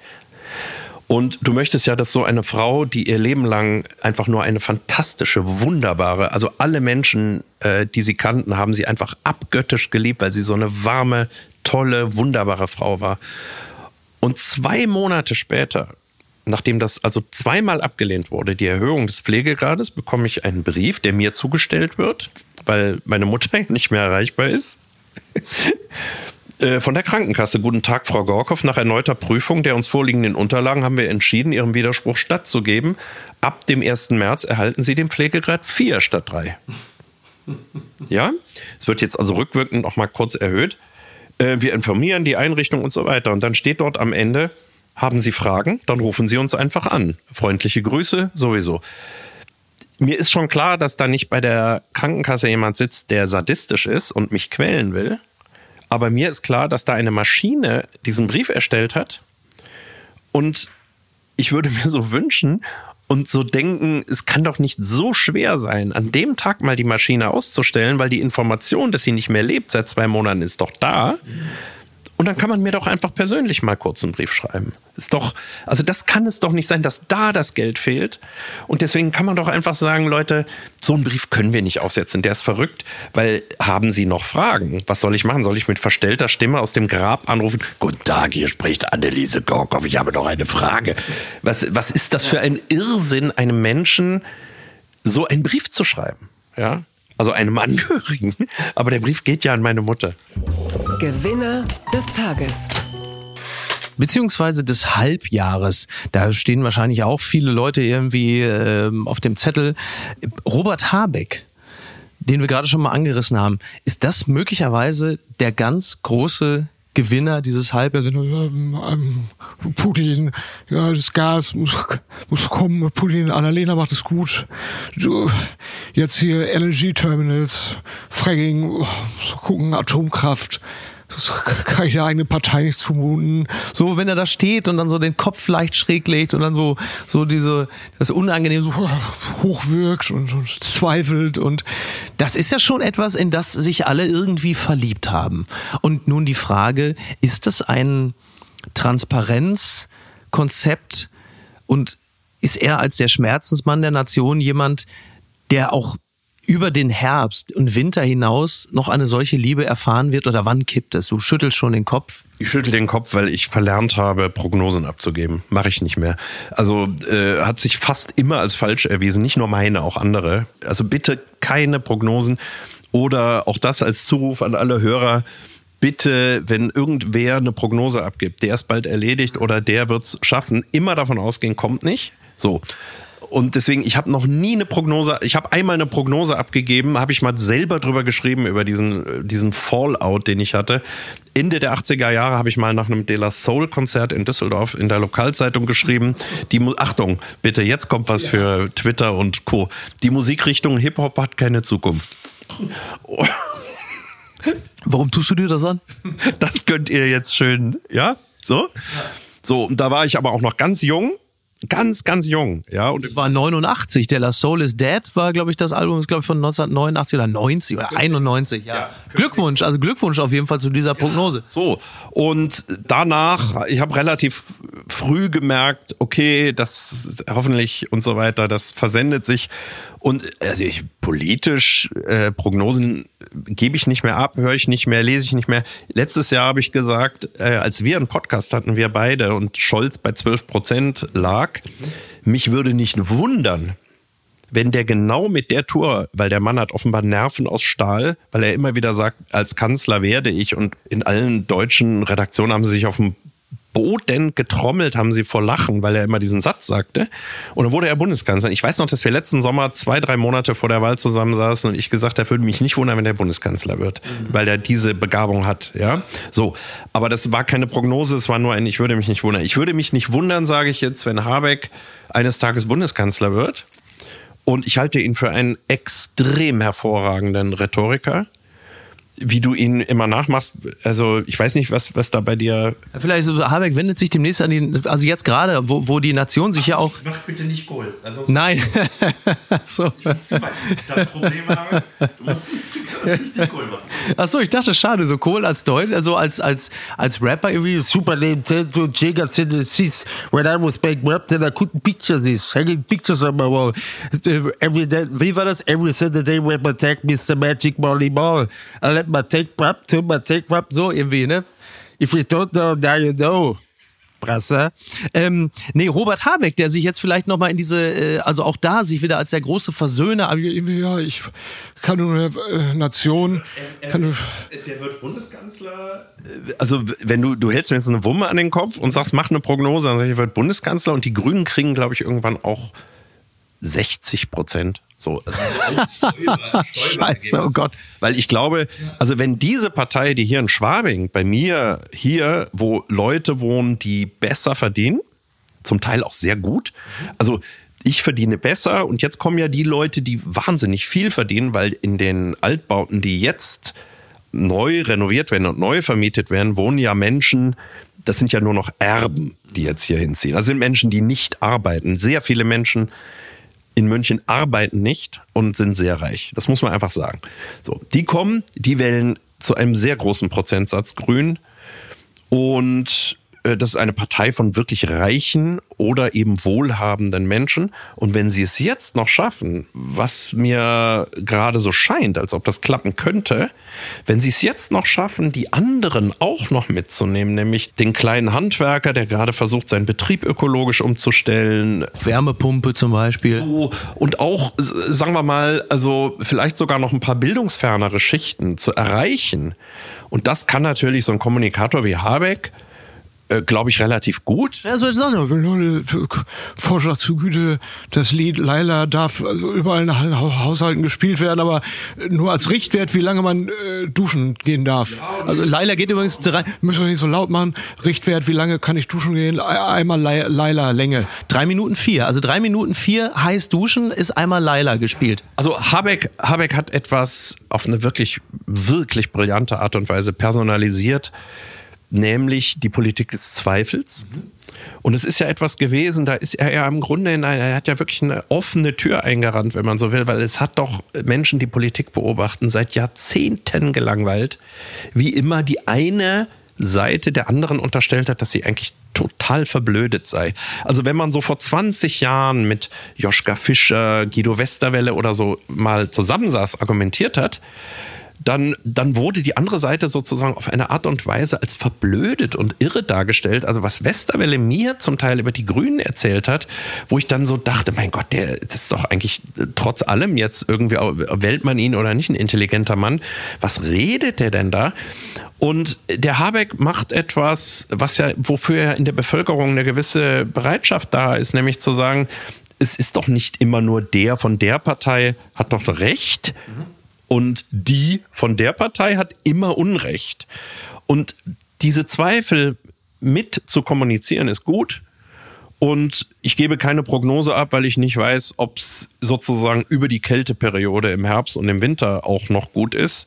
Und du möchtest ja, dass so eine Frau, die ihr Leben lang einfach nur eine fantastische, wunderbare, also alle Menschen, äh, die sie kannten, haben sie einfach abgöttisch geliebt, weil sie so eine warme, tolle, wunderbare Frau war. Und zwei Monate später nachdem das also zweimal abgelehnt wurde, die Erhöhung des Pflegegrades, bekomme ich einen Brief, der mir zugestellt wird, weil meine Mutter [laughs] nicht mehr erreichbar ist. [laughs] Äh, von der Krankenkasse. Guten Tag, Frau Gorkow. Nach erneuter Prüfung der uns vorliegenden Unterlagen haben wir entschieden, Ihrem Widerspruch stattzugeben. Ab dem 1. März erhalten Sie den Pflegegrad 4 statt 3. [laughs] Ja, es wird jetzt also rückwirkend noch mal kurz erhöht. Äh, wir informieren die Einrichtung und so weiter. Und dann steht dort am Ende, haben Sie Fragen? Dann rufen Sie uns einfach an. Freundliche Grüße sowieso. Mir ist schon klar, dass da nicht bei der Krankenkasse jemand sitzt, der sadistisch ist und mich quälen will. Aber mir ist klar, dass da eine Maschine diesen Brief erstellt hat. Und ich würde mir so wünschen und so denken, es kann doch nicht so schwer sein, an dem Tag mal die Maschine auszustellen, weil die Information, dass sie nicht mehr lebt seit zwei Monaten, ist doch da. Mhm und dann kann man mir doch einfach persönlich mal kurz einen Brief schreiben. Ist doch, also das kann es doch nicht sein, dass da das Geld fehlt. Und deswegen kann man doch einfach sagen, Leute, so einen Brief können wir nicht aufsetzen. Der ist verrückt, weil haben Sie noch Fragen? Was soll ich machen? Soll ich mit verstellter Stimme aus dem Grab anrufen? Guten Tag, hier spricht Anneliese Gorkow. Ich habe noch eine Frage. Was, was ist das für ein Irrsinn, einem Menschen so einen Brief zu schreiben? Ja? Also einem Angehörigen. Aber der Brief geht ja an meine Mutter. Gewinner des Tages beziehungsweise des Halbjahres. Da stehen wahrscheinlich auch viele Leute irgendwie äh, auf dem Zettel. Robert Habeck, den wir gerade schon mal angerissen haben, ist das möglicherweise der ganz große Gewinner dieses Halbjahres? Ähm, ähm, Putin, ja, das Gas muss, muss kommen. Putin, Annalena macht es gut. Du, jetzt hier LNG-Terminals, Fracking, oh, gucken, Atomkraft der eigenen Partei nichts vermuten. So, wenn er da steht und dann so den Kopf leicht schräg legt und dann so, so diese, das unangenehm so [laughs] hochwirkt und, und zweifelt und das ist ja schon etwas, in das sich alle irgendwie verliebt haben. Und nun die Frage, ist das ein, Transparenz, Konzept und ist er als der Schmerzensmann der Nation jemand, der auch über den Herbst und Winter hinaus noch eine solche Liebe erfahren wird oder wann kippt es? Du schüttelst schon den Kopf. Ich schüttel den Kopf, weil ich verlernt habe, Prognosen abzugeben. Mache ich nicht mehr. Also äh, hat sich fast immer als falsch erwiesen, nicht nur meine, auch andere. Also bitte keine Prognosen oder auch das als Zuruf an alle Hörer. Bitte, wenn irgendwer eine Prognose abgibt, der ist bald erledigt oder der wird's schaffen, immer davon ausgehen, kommt nicht. So. Und deswegen, ich habe noch nie eine Prognose, ich habe einmal eine Prognose abgegeben, habe ich mal selber drüber geschrieben, über diesen, diesen Fallout, den ich hatte. Ende der 80er Jahre habe ich mal nach einem De La Soul Konzert in Düsseldorf in der Lokalzeitung geschrieben. Die Achtung, bitte, jetzt kommt was für Twitter und Co. Die Musikrichtung Hip-Hop hat keine Zukunft. [laughs] Warum tust du dir das an? Das könnt ihr jetzt schön, ja? So? So, und da war ich aber auch noch ganz jung Ganz, ganz jung, ja. Und das war 89. Der La Soul is Dead war, glaube ich, das Album, ist, glaube ich, von 1989 oder 90 oder 91, ja. ja Glückwunsch, also Glückwunsch auf jeden Fall zu dieser Prognose. Ja, so, und danach, ich habe relativ früh gemerkt, okay, das hoffentlich und so weiter, das versendet sich. Und also ich, politisch äh, Prognosen gebe ich nicht mehr ab, höre ich nicht mehr, lese ich nicht mehr. Letztes Jahr habe ich gesagt, äh, als wir einen Podcast hatten, wir beide und Scholz bei 12 Prozent lag, mich würde nicht wundern, wenn der genau mit der Tour, weil der Mann hat offenbar Nerven aus Stahl, weil er immer wieder sagt, als Kanzler werde ich und in allen deutschen Redaktionen haben sie sich auf dem Boden getrommelt haben sie vor Lachen, weil er immer diesen Satz sagte. Und dann wurde er Bundeskanzler. Ich weiß noch, dass wir letzten Sommer zwei, drei Monate vor der Wahl zusammensaßen und ich gesagt, er würde mich nicht wundern, wenn er Bundeskanzler wird, mhm. weil er diese Begabung hat. Ja, so. Aber das war keine Prognose, es war nur ein, ich würde mich nicht wundern. Ich würde mich nicht wundern, sage ich jetzt, wenn Habeck eines Tages Bundeskanzler wird. Und ich halte ihn für einen extrem hervorragenden Rhetoriker wie du ihn immer nachmachst. Also ich weiß nicht, was, was da bei dir. Vielleicht so, Habeck wendet sich demnächst an die, also jetzt gerade, wo, wo die Nation sich Ach, ja auch. Mach bitte nicht Kohl. Also, Nein. [laughs] so. Ich weiß, dass ich da Probleme habe. Du musst nicht den Kohl machen. Achso, ich dachte, schade, so Kohl als Deutsch, also als, als, als Rapper irgendwie super to Jagger Synthesis. When I was back rap, then I couldn't picture this. Hanging pictures on my wall. Every day, wie war das? Every Saturday when I take Mr. Magic Molly Ball. I let my take rap to my take rap. So irgendwie, ne? If you don't know, now you know. Presse. Ähm, nee, Robert Habeck, der sich jetzt vielleicht nochmal in diese, äh, also auch da sich wieder als der große Versöhner. Ja, ich kann nur eine äh, Nation. Er, er, der wird Bundeskanzler. Äh, also, wenn du, du hältst mir jetzt eine Wumme an den Kopf und sagst, mach eine Prognose, dann sag ich, er wird Bundeskanzler und die Grünen kriegen, glaube ich, irgendwann auch 60 Prozent. So, also [laughs] Scheiße, oh Gott. Weil ich glaube, also wenn diese Partei, die hier in Schwabing, bei mir hier, wo Leute wohnen, die besser verdienen, zum Teil auch sehr gut, also ich verdiene besser und jetzt kommen ja die Leute, die wahnsinnig viel verdienen, weil in den Altbauten, die jetzt neu renoviert werden und neu vermietet werden, wohnen ja Menschen, das sind ja nur noch Erben, die jetzt hier hinziehen. Das sind Menschen, die nicht arbeiten. Sehr viele Menschen, in München arbeiten nicht und sind sehr reich. Das muss man einfach sagen. So, die kommen, die wählen zu einem sehr großen Prozentsatz Grün und das ist eine Partei von wirklich reichen oder eben wohlhabenden Menschen. Und wenn sie es jetzt noch schaffen, was mir gerade so scheint, als ob das klappen könnte, wenn sie es jetzt noch schaffen, die anderen auch noch mitzunehmen, nämlich den kleinen Handwerker, der gerade versucht, seinen Betrieb ökologisch umzustellen. Wärmepumpe zum Beispiel. So, und auch, sagen wir mal, also vielleicht sogar noch ein paar bildungsfernere Schichten zu erreichen. Und das kann natürlich so ein Kommunikator wie Habeck äh, glaube ich, relativ gut. Ja, soll ich sagen, Vorschlag zu Güte, das Lied Laila darf also überall in Haushalten gespielt werden, aber nur als Richtwert, wie lange man äh, duschen gehen darf. Also Laila geht übrigens rein. Müssen wir nicht so laut machen. Richtwert, wie lange kann ich duschen gehen? Einmal Laila Länge. Drei Minuten vier. Also drei Minuten vier heiß duschen ist einmal Laila gespielt. Also Habeck, Habeck hat etwas auf eine wirklich, wirklich brillante Art und Weise personalisiert nämlich die Politik des Zweifels. Und es ist ja etwas gewesen, da ist er ja im Grunde, in einer, er hat ja wirklich eine offene Tür eingerannt, wenn man so will, weil es hat doch Menschen, die Politik beobachten, seit Jahrzehnten gelangweilt, wie immer die eine Seite der anderen unterstellt hat, dass sie eigentlich total verblödet sei. Also wenn man so vor 20 Jahren mit Joschka Fischer, Guido Westerwelle oder so mal zusammensaß, argumentiert hat, dann, dann wurde die andere Seite sozusagen auf eine Art und Weise als verblödet und irre dargestellt. Also was Westerwelle mir zum Teil über die Grünen erzählt hat, wo ich dann so dachte, mein Gott, der das ist doch eigentlich trotz allem jetzt irgendwie, wählt man ihn oder nicht ein intelligenter Mann. Was redet der denn da? Und der Habeck macht etwas, was ja, wofür ja in der Bevölkerung eine gewisse Bereitschaft da ist, nämlich zu sagen, es ist doch nicht immer nur der von der Partei hat doch recht, mhm und die von der Partei hat immer Unrecht. Und diese Zweifel mit zu kommunizieren ist gut. Und ich gebe keine Prognose ab, weil ich nicht weiß, ob es sozusagen über die Kälteperiode im Herbst und im Winter auch noch gut ist.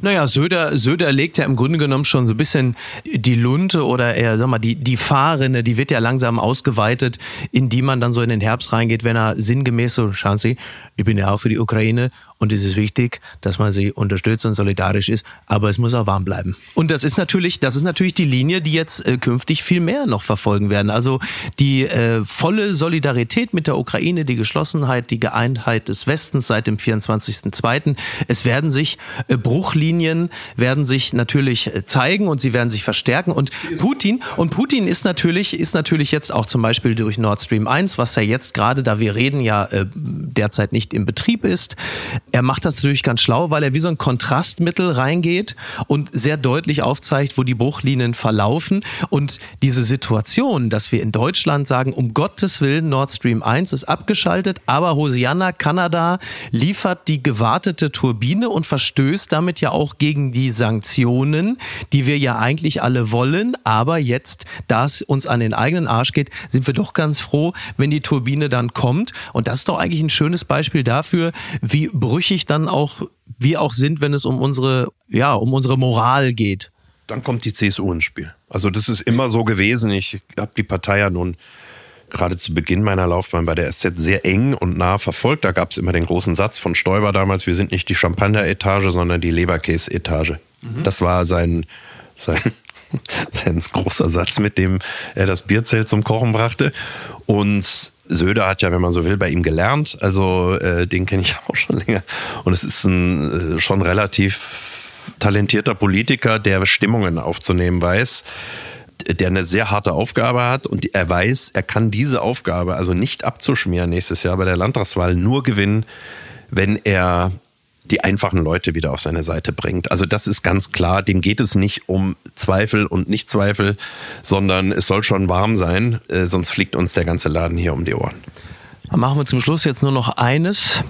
Naja, Söder, Söder legt ja im Grunde genommen schon so ein bisschen die Lunte oder eher, sag mal, die, die Fahrrinne, die wird ja langsam ausgeweitet, in die man dann so in den Herbst reingeht, wenn er sinngemäß so, schauen Sie, ich bin ja auch für die Ukraine und es ist wichtig, dass man sie unterstützt und solidarisch ist, aber es muss auch warm bleiben. Und das ist natürlich, das ist natürlich die Linie, die jetzt äh, künftig viel mehr noch verfolgen werden. Also die äh, volle Solidarität mit der Ukraine, die Geschlossenheit, die Geeintheit des Westens seit dem 24.02. Es werden sich äh, Bruchlinien werden sich natürlich äh, zeigen und sie werden sich verstärken und Putin und Putin ist natürlich ist natürlich jetzt auch zum Beispiel durch Nord Stream 1, was ja jetzt gerade, da wir reden, ja äh, derzeit nicht im Betrieb ist. Er macht das natürlich ganz schlau, weil er wie so ein Kontrastmittel reingeht und sehr deutlich aufzeigt, wo die Bruchlinien verlaufen. Und diese Situation, dass wir in Deutschland sagen, um Gottes Willen, Nord Stream 1 ist abgeschaltet, aber Hosianna, Kanada, liefert die gewartete Turbine und verstößt damit ja auch gegen die Sanktionen, die wir ja eigentlich alle wollen. Aber jetzt, da es uns an den eigenen Arsch geht, sind wir doch ganz froh, wenn die Turbine dann kommt. Und das ist doch eigentlich ein schönes Beispiel dafür, wie brüchig dann auch wir auch sind, wenn es um unsere, ja, um unsere Moral geht. Dann kommt die CSU ins Spiel. Also das ist immer so gewesen. Ich habe die Partei ja nun gerade zu Beginn meiner Laufbahn bei der SZ sehr eng und nah verfolgt. Da gab es immer den großen Satz von Stoiber damals, wir sind nicht die Champagner-Etage, sondern die Leberkäse-Etage. Mhm. Das war sein, sein, [laughs] sein großer Satz, mit dem er das Bierzelt zum Kochen brachte. Und Söder hat ja, wenn man so will, bei ihm gelernt. Also äh, den kenne ich [laughs] auch schon länger. Und es ist ein äh, schon relativ talentierter Politiker, der Stimmungen aufzunehmen weiß der eine sehr harte Aufgabe hat und er weiß, er kann diese Aufgabe also nicht abzuschmieren nächstes Jahr bei der Landtagswahl nur gewinnen, wenn er die einfachen Leute wieder auf seine Seite bringt. Also das ist ganz klar, dem geht es nicht um Zweifel und Nicht-Zweifel, sondern es soll schon warm sein, äh, sonst fliegt uns der ganze Laden hier um die Ohren. Dann machen wir zum Schluss jetzt nur noch eines.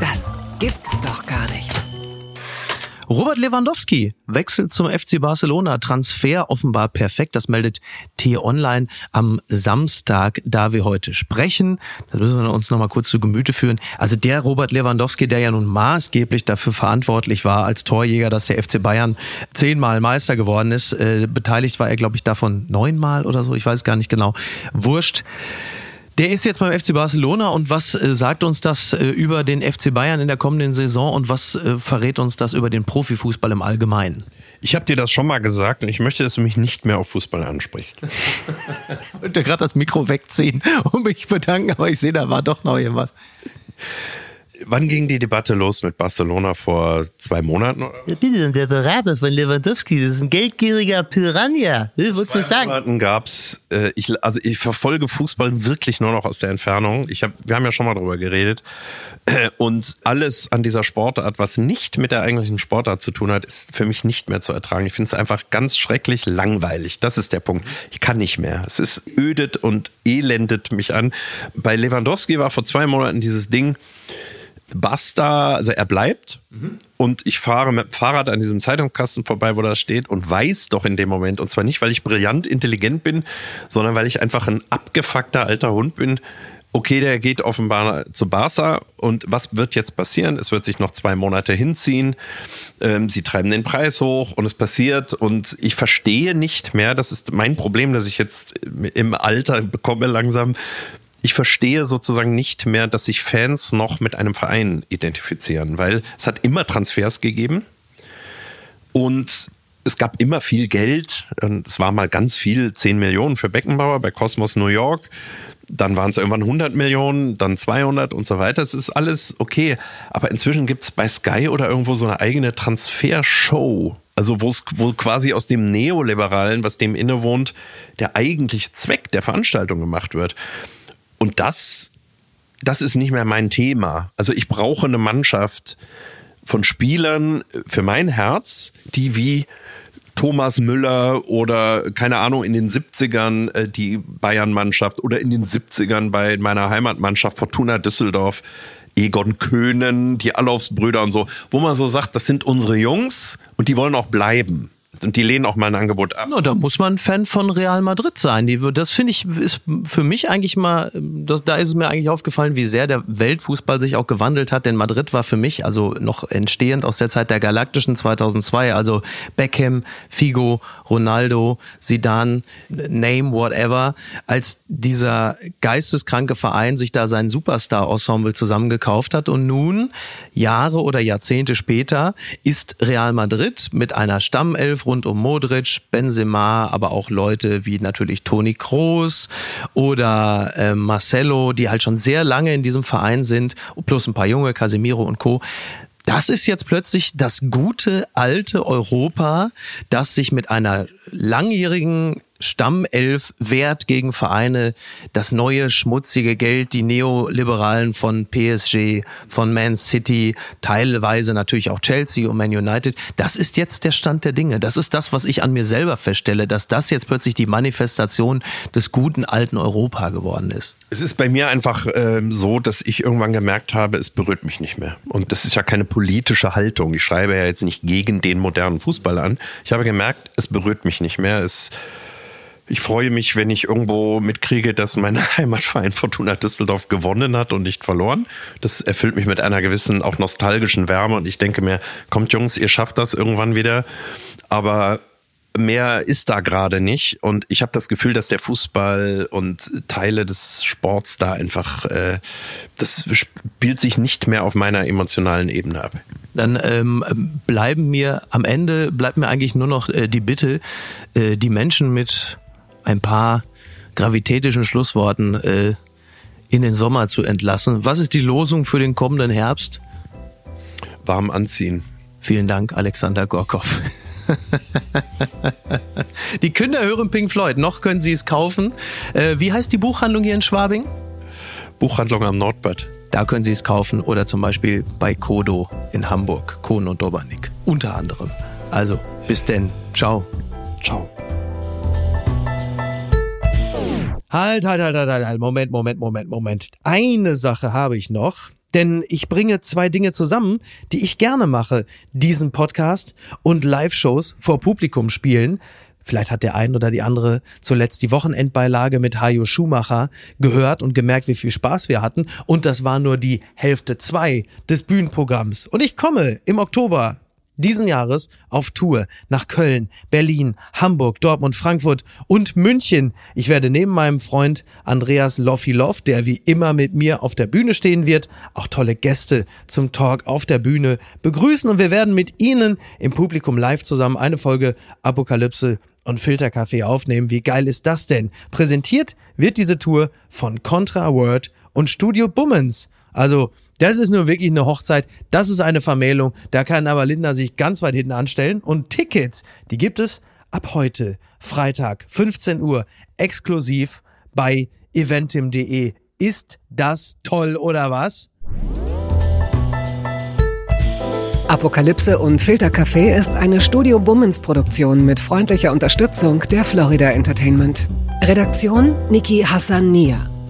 Das gibt's doch gar nicht. Robert Lewandowski wechselt zum FC Barcelona. Transfer offenbar perfekt. Das meldet T-Online am Samstag, da wir heute sprechen. Das müssen wir uns noch mal kurz zu Gemüte führen. Also der Robert Lewandowski, der ja nun maßgeblich dafür verantwortlich war als Torjäger, dass der FC Bayern zehnmal Meister geworden ist. Äh, beteiligt war er, glaube ich, davon neunmal oder so. Ich weiß gar nicht genau. Wurscht. Der ist jetzt beim FC Barcelona und was äh, sagt uns das äh, über den FC Bayern in der kommenden Saison und was äh, verrät uns das über den Profifußball im Allgemeinen? Ich habe dir das schon mal gesagt und ich möchte, dass du mich nicht mehr auf Fußball ansprichst. [laughs] ich wollte gerade das Mikro wegziehen und mich bedanken, aber ich sehe, da war doch noch irgendwas. Wann ging die Debatte los mit Barcelona vor zwei Monaten? Ja, bitte, der Berater von Lewandowski, das ist ein geldgieriger Piranha. Wolltest du sagen? Monaten gab's. Äh, ich, also ich verfolge Fußball wirklich nur noch aus der Entfernung. Ich hab, wir haben ja schon mal drüber geredet. Äh, und alles an dieser Sportart, was nicht mit der eigentlichen Sportart zu tun hat, ist für mich nicht mehr zu ertragen. Ich finde es einfach ganz schrecklich langweilig. Das ist der Punkt. Ich kann nicht mehr. Es ist ödet und elendet mich an. Bei Lewandowski war vor zwei Monaten dieses Ding, Basta, also er bleibt mhm. und ich fahre mit dem Fahrrad an diesem Zeitungskasten vorbei, wo das steht und weiß doch in dem Moment, und zwar nicht, weil ich brillant intelligent bin, sondern weil ich einfach ein abgefuckter alter Hund bin. Okay, der geht offenbar zu Barca und was wird jetzt passieren? Es wird sich noch zwei Monate hinziehen. Ähm, sie treiben den Preis hoch und es passiert und ich verstehe nicht mehr, das ist mein Problem, dass ich jetzt im Alter bekomme langsam, ich verstehe sozusagen nicht mehr, dass sich Fans noch mit einem Verein identifizieren, weil es hat immer Transfers gegeben und es gab immer viel Geld. Es war mal ganz viel, 10 Millionen für Beckenbauer bei Cosmos New York. Dann waren es irgendwann 100 Millionen, dann 200 und so weiter. Es ist alles okay. Aber inzwischen gibt es bei Sky oder irgendwo so eine eigene Transfershow. Also wo quasi aus dem Neoliberalen, was dem innewohnt, der eigentliche Zweck der Veranstaltung gemacht wird. Und das, das ist nicht mehr mein Thema. Also ich brauche eine Mannschaft von Spielern für mein Herz, die wie Thomas Müller oder keine Ahnung in den 70ern äh, die Bayern-Mannschaft oder in den 70ern bei meiner Heimatmannschaft Fortuna Düsseldorf Egon Köhnen, die Allofs-Brüder und so, wo man so sagt, das sind unsere Jungs und die wollen auch bleiben. Und die lehnen auch mal ein Angebot ab. No, da muss man Fan von Real Madrid sein. Die, das finde ich, ist für mich eigentlich mal, das, da ist es mir eigentlich aufgefallen, wie sehr der Weltfußball sich auch gewandelt hat. Denn Madrid war für mich, also noch entstehend aus der Zeit der Galaktischen 2002, also Beckham, Figo, Ronaldo, Zidane, name whatever, als dieser geisteskranke Verein sich da sein Superstar-Ensemble zusammengekauft hat. Und nun, Jahre oder Jahrzehnte später, ist Real Madrid mit einer Stammelf rund um Modric, Benzema, aber auch Leute wie natürlich Toni Kroos oder äh, Marcelo, die halt schon sehr lange in diesem Verein sind, plus ein paar junge, Casemiro und Co. Das ist jetzt plötzlich das gute alte Europa, das sich mit einer langjährigen Stammelf wert gegen Vereine, das neue schmutzige Geld, die Neoliberalen von PSG, von Man City, teilweise natürlich auch Chelsea und Man United. Das ist jetzt der Stand der Dinge. Das ist das, was ich an mir selber feststelle, dass das jetzt plötzlich die Manifestation des guten alten Europa geworden ist. Es ist bei mir einfach äh, so, dass ich irgendwann gemerkt habe, es berührt mich nicht mehr. Und das ist ja keine politische Haltung. Ich schreibe ja jetzt nicht gegen den modernen Fußball an. Ich habe gemerkt, es berührt mich nicht mehr. Es ich freue mich, wenn ich irgendwo mitkriege, dass mein [laughs] Heimatverein Fortuna Düsseldorf gewonnen hat und nicht verloren. Das erfüllt mich mit einer gewissen, auch nostalgischen Wärme und ich denke mir, kommt Jungs, ihr schafft das irgendwann wieder. Aber mehr ist da gerade nicht und ich habe das Gefühl, dass der Fußball und Teile des Sports da einfach, äh, das spielt sich nicht mehr auf meiner emotionalen Ebene ab. Dann ähm, bleiben mir am Ende bleibt mir eigentlich nur noch äh, die Bitte, äh, die Menschen mit ein paar gravitätischen Schlussworten äh, in den Sommer zu entlassen. Was ist die Losung für den kommenden Herbst? Warm anziehen. Vielen Dank, Alexander Gorkov. [laughs] die Kinder hören Pink Floyd. Noch können sie es kaufen. Äh, wie heißt die Buchhandlung hier in Schwabing? Buchhandlung am Nordbad. Da können Sie es kaufen oder zum Beispiel bei Kodo in Hamburg, Kohn und Dobernik, unter anderem. Also, bis denn. Ciao. Ciao. Halt, halt, halt, halt, halt, Moment, Moment, Moment, Moment. Eine Sache habe ich noch. Denn ich bringe zwei Dinge zusammen, die ich gerne mache. Diesen Podcast und Live-Shows vor Publikum spielen. Vielleicht hat der ein oder die andere zuletzt die Wochenendbeilage mit Hajo Schumacher gehört und gemerkt, wie viel Spaß wir hatten. Und das war nur die Hälfte zwei des Bühnenprogramms. Und ich komme im Oktober diesen Jahres auf Tour nach Köln, Berlin, Hamburg, Dortmund, Frankfurt und München. Ich werde neben meinem Freund Andreas Loffilov, der wie immer mit mir auf der Bühne stehen wird, auch tolle Gäste zum Talk auf der Bühne begrüßen und wir werden mit Ihnen im Publikum live zusammen eine Folge Apokalypse und Filterkaffee aufnehmen. Wie geil ist das denn? Präsentiert wird diese Tour von Contra Word und Studio Bummens. Also das ist nur wirklich eine Hochzeit. Das ist eine Vermählung. Da kann aber Linda sich ganz weit hinten anstellen. Und Tickets, die gibt es ab heute, Freitag, 15 Uhr, exklusiv bei eventim.de. Ist das toll oder was? Apokalypse und Filtercafé ist eine Studio Bummens Produktion mit freundlicher Unterstützung der Florida Entertainment. Redaktion Niki Hassania.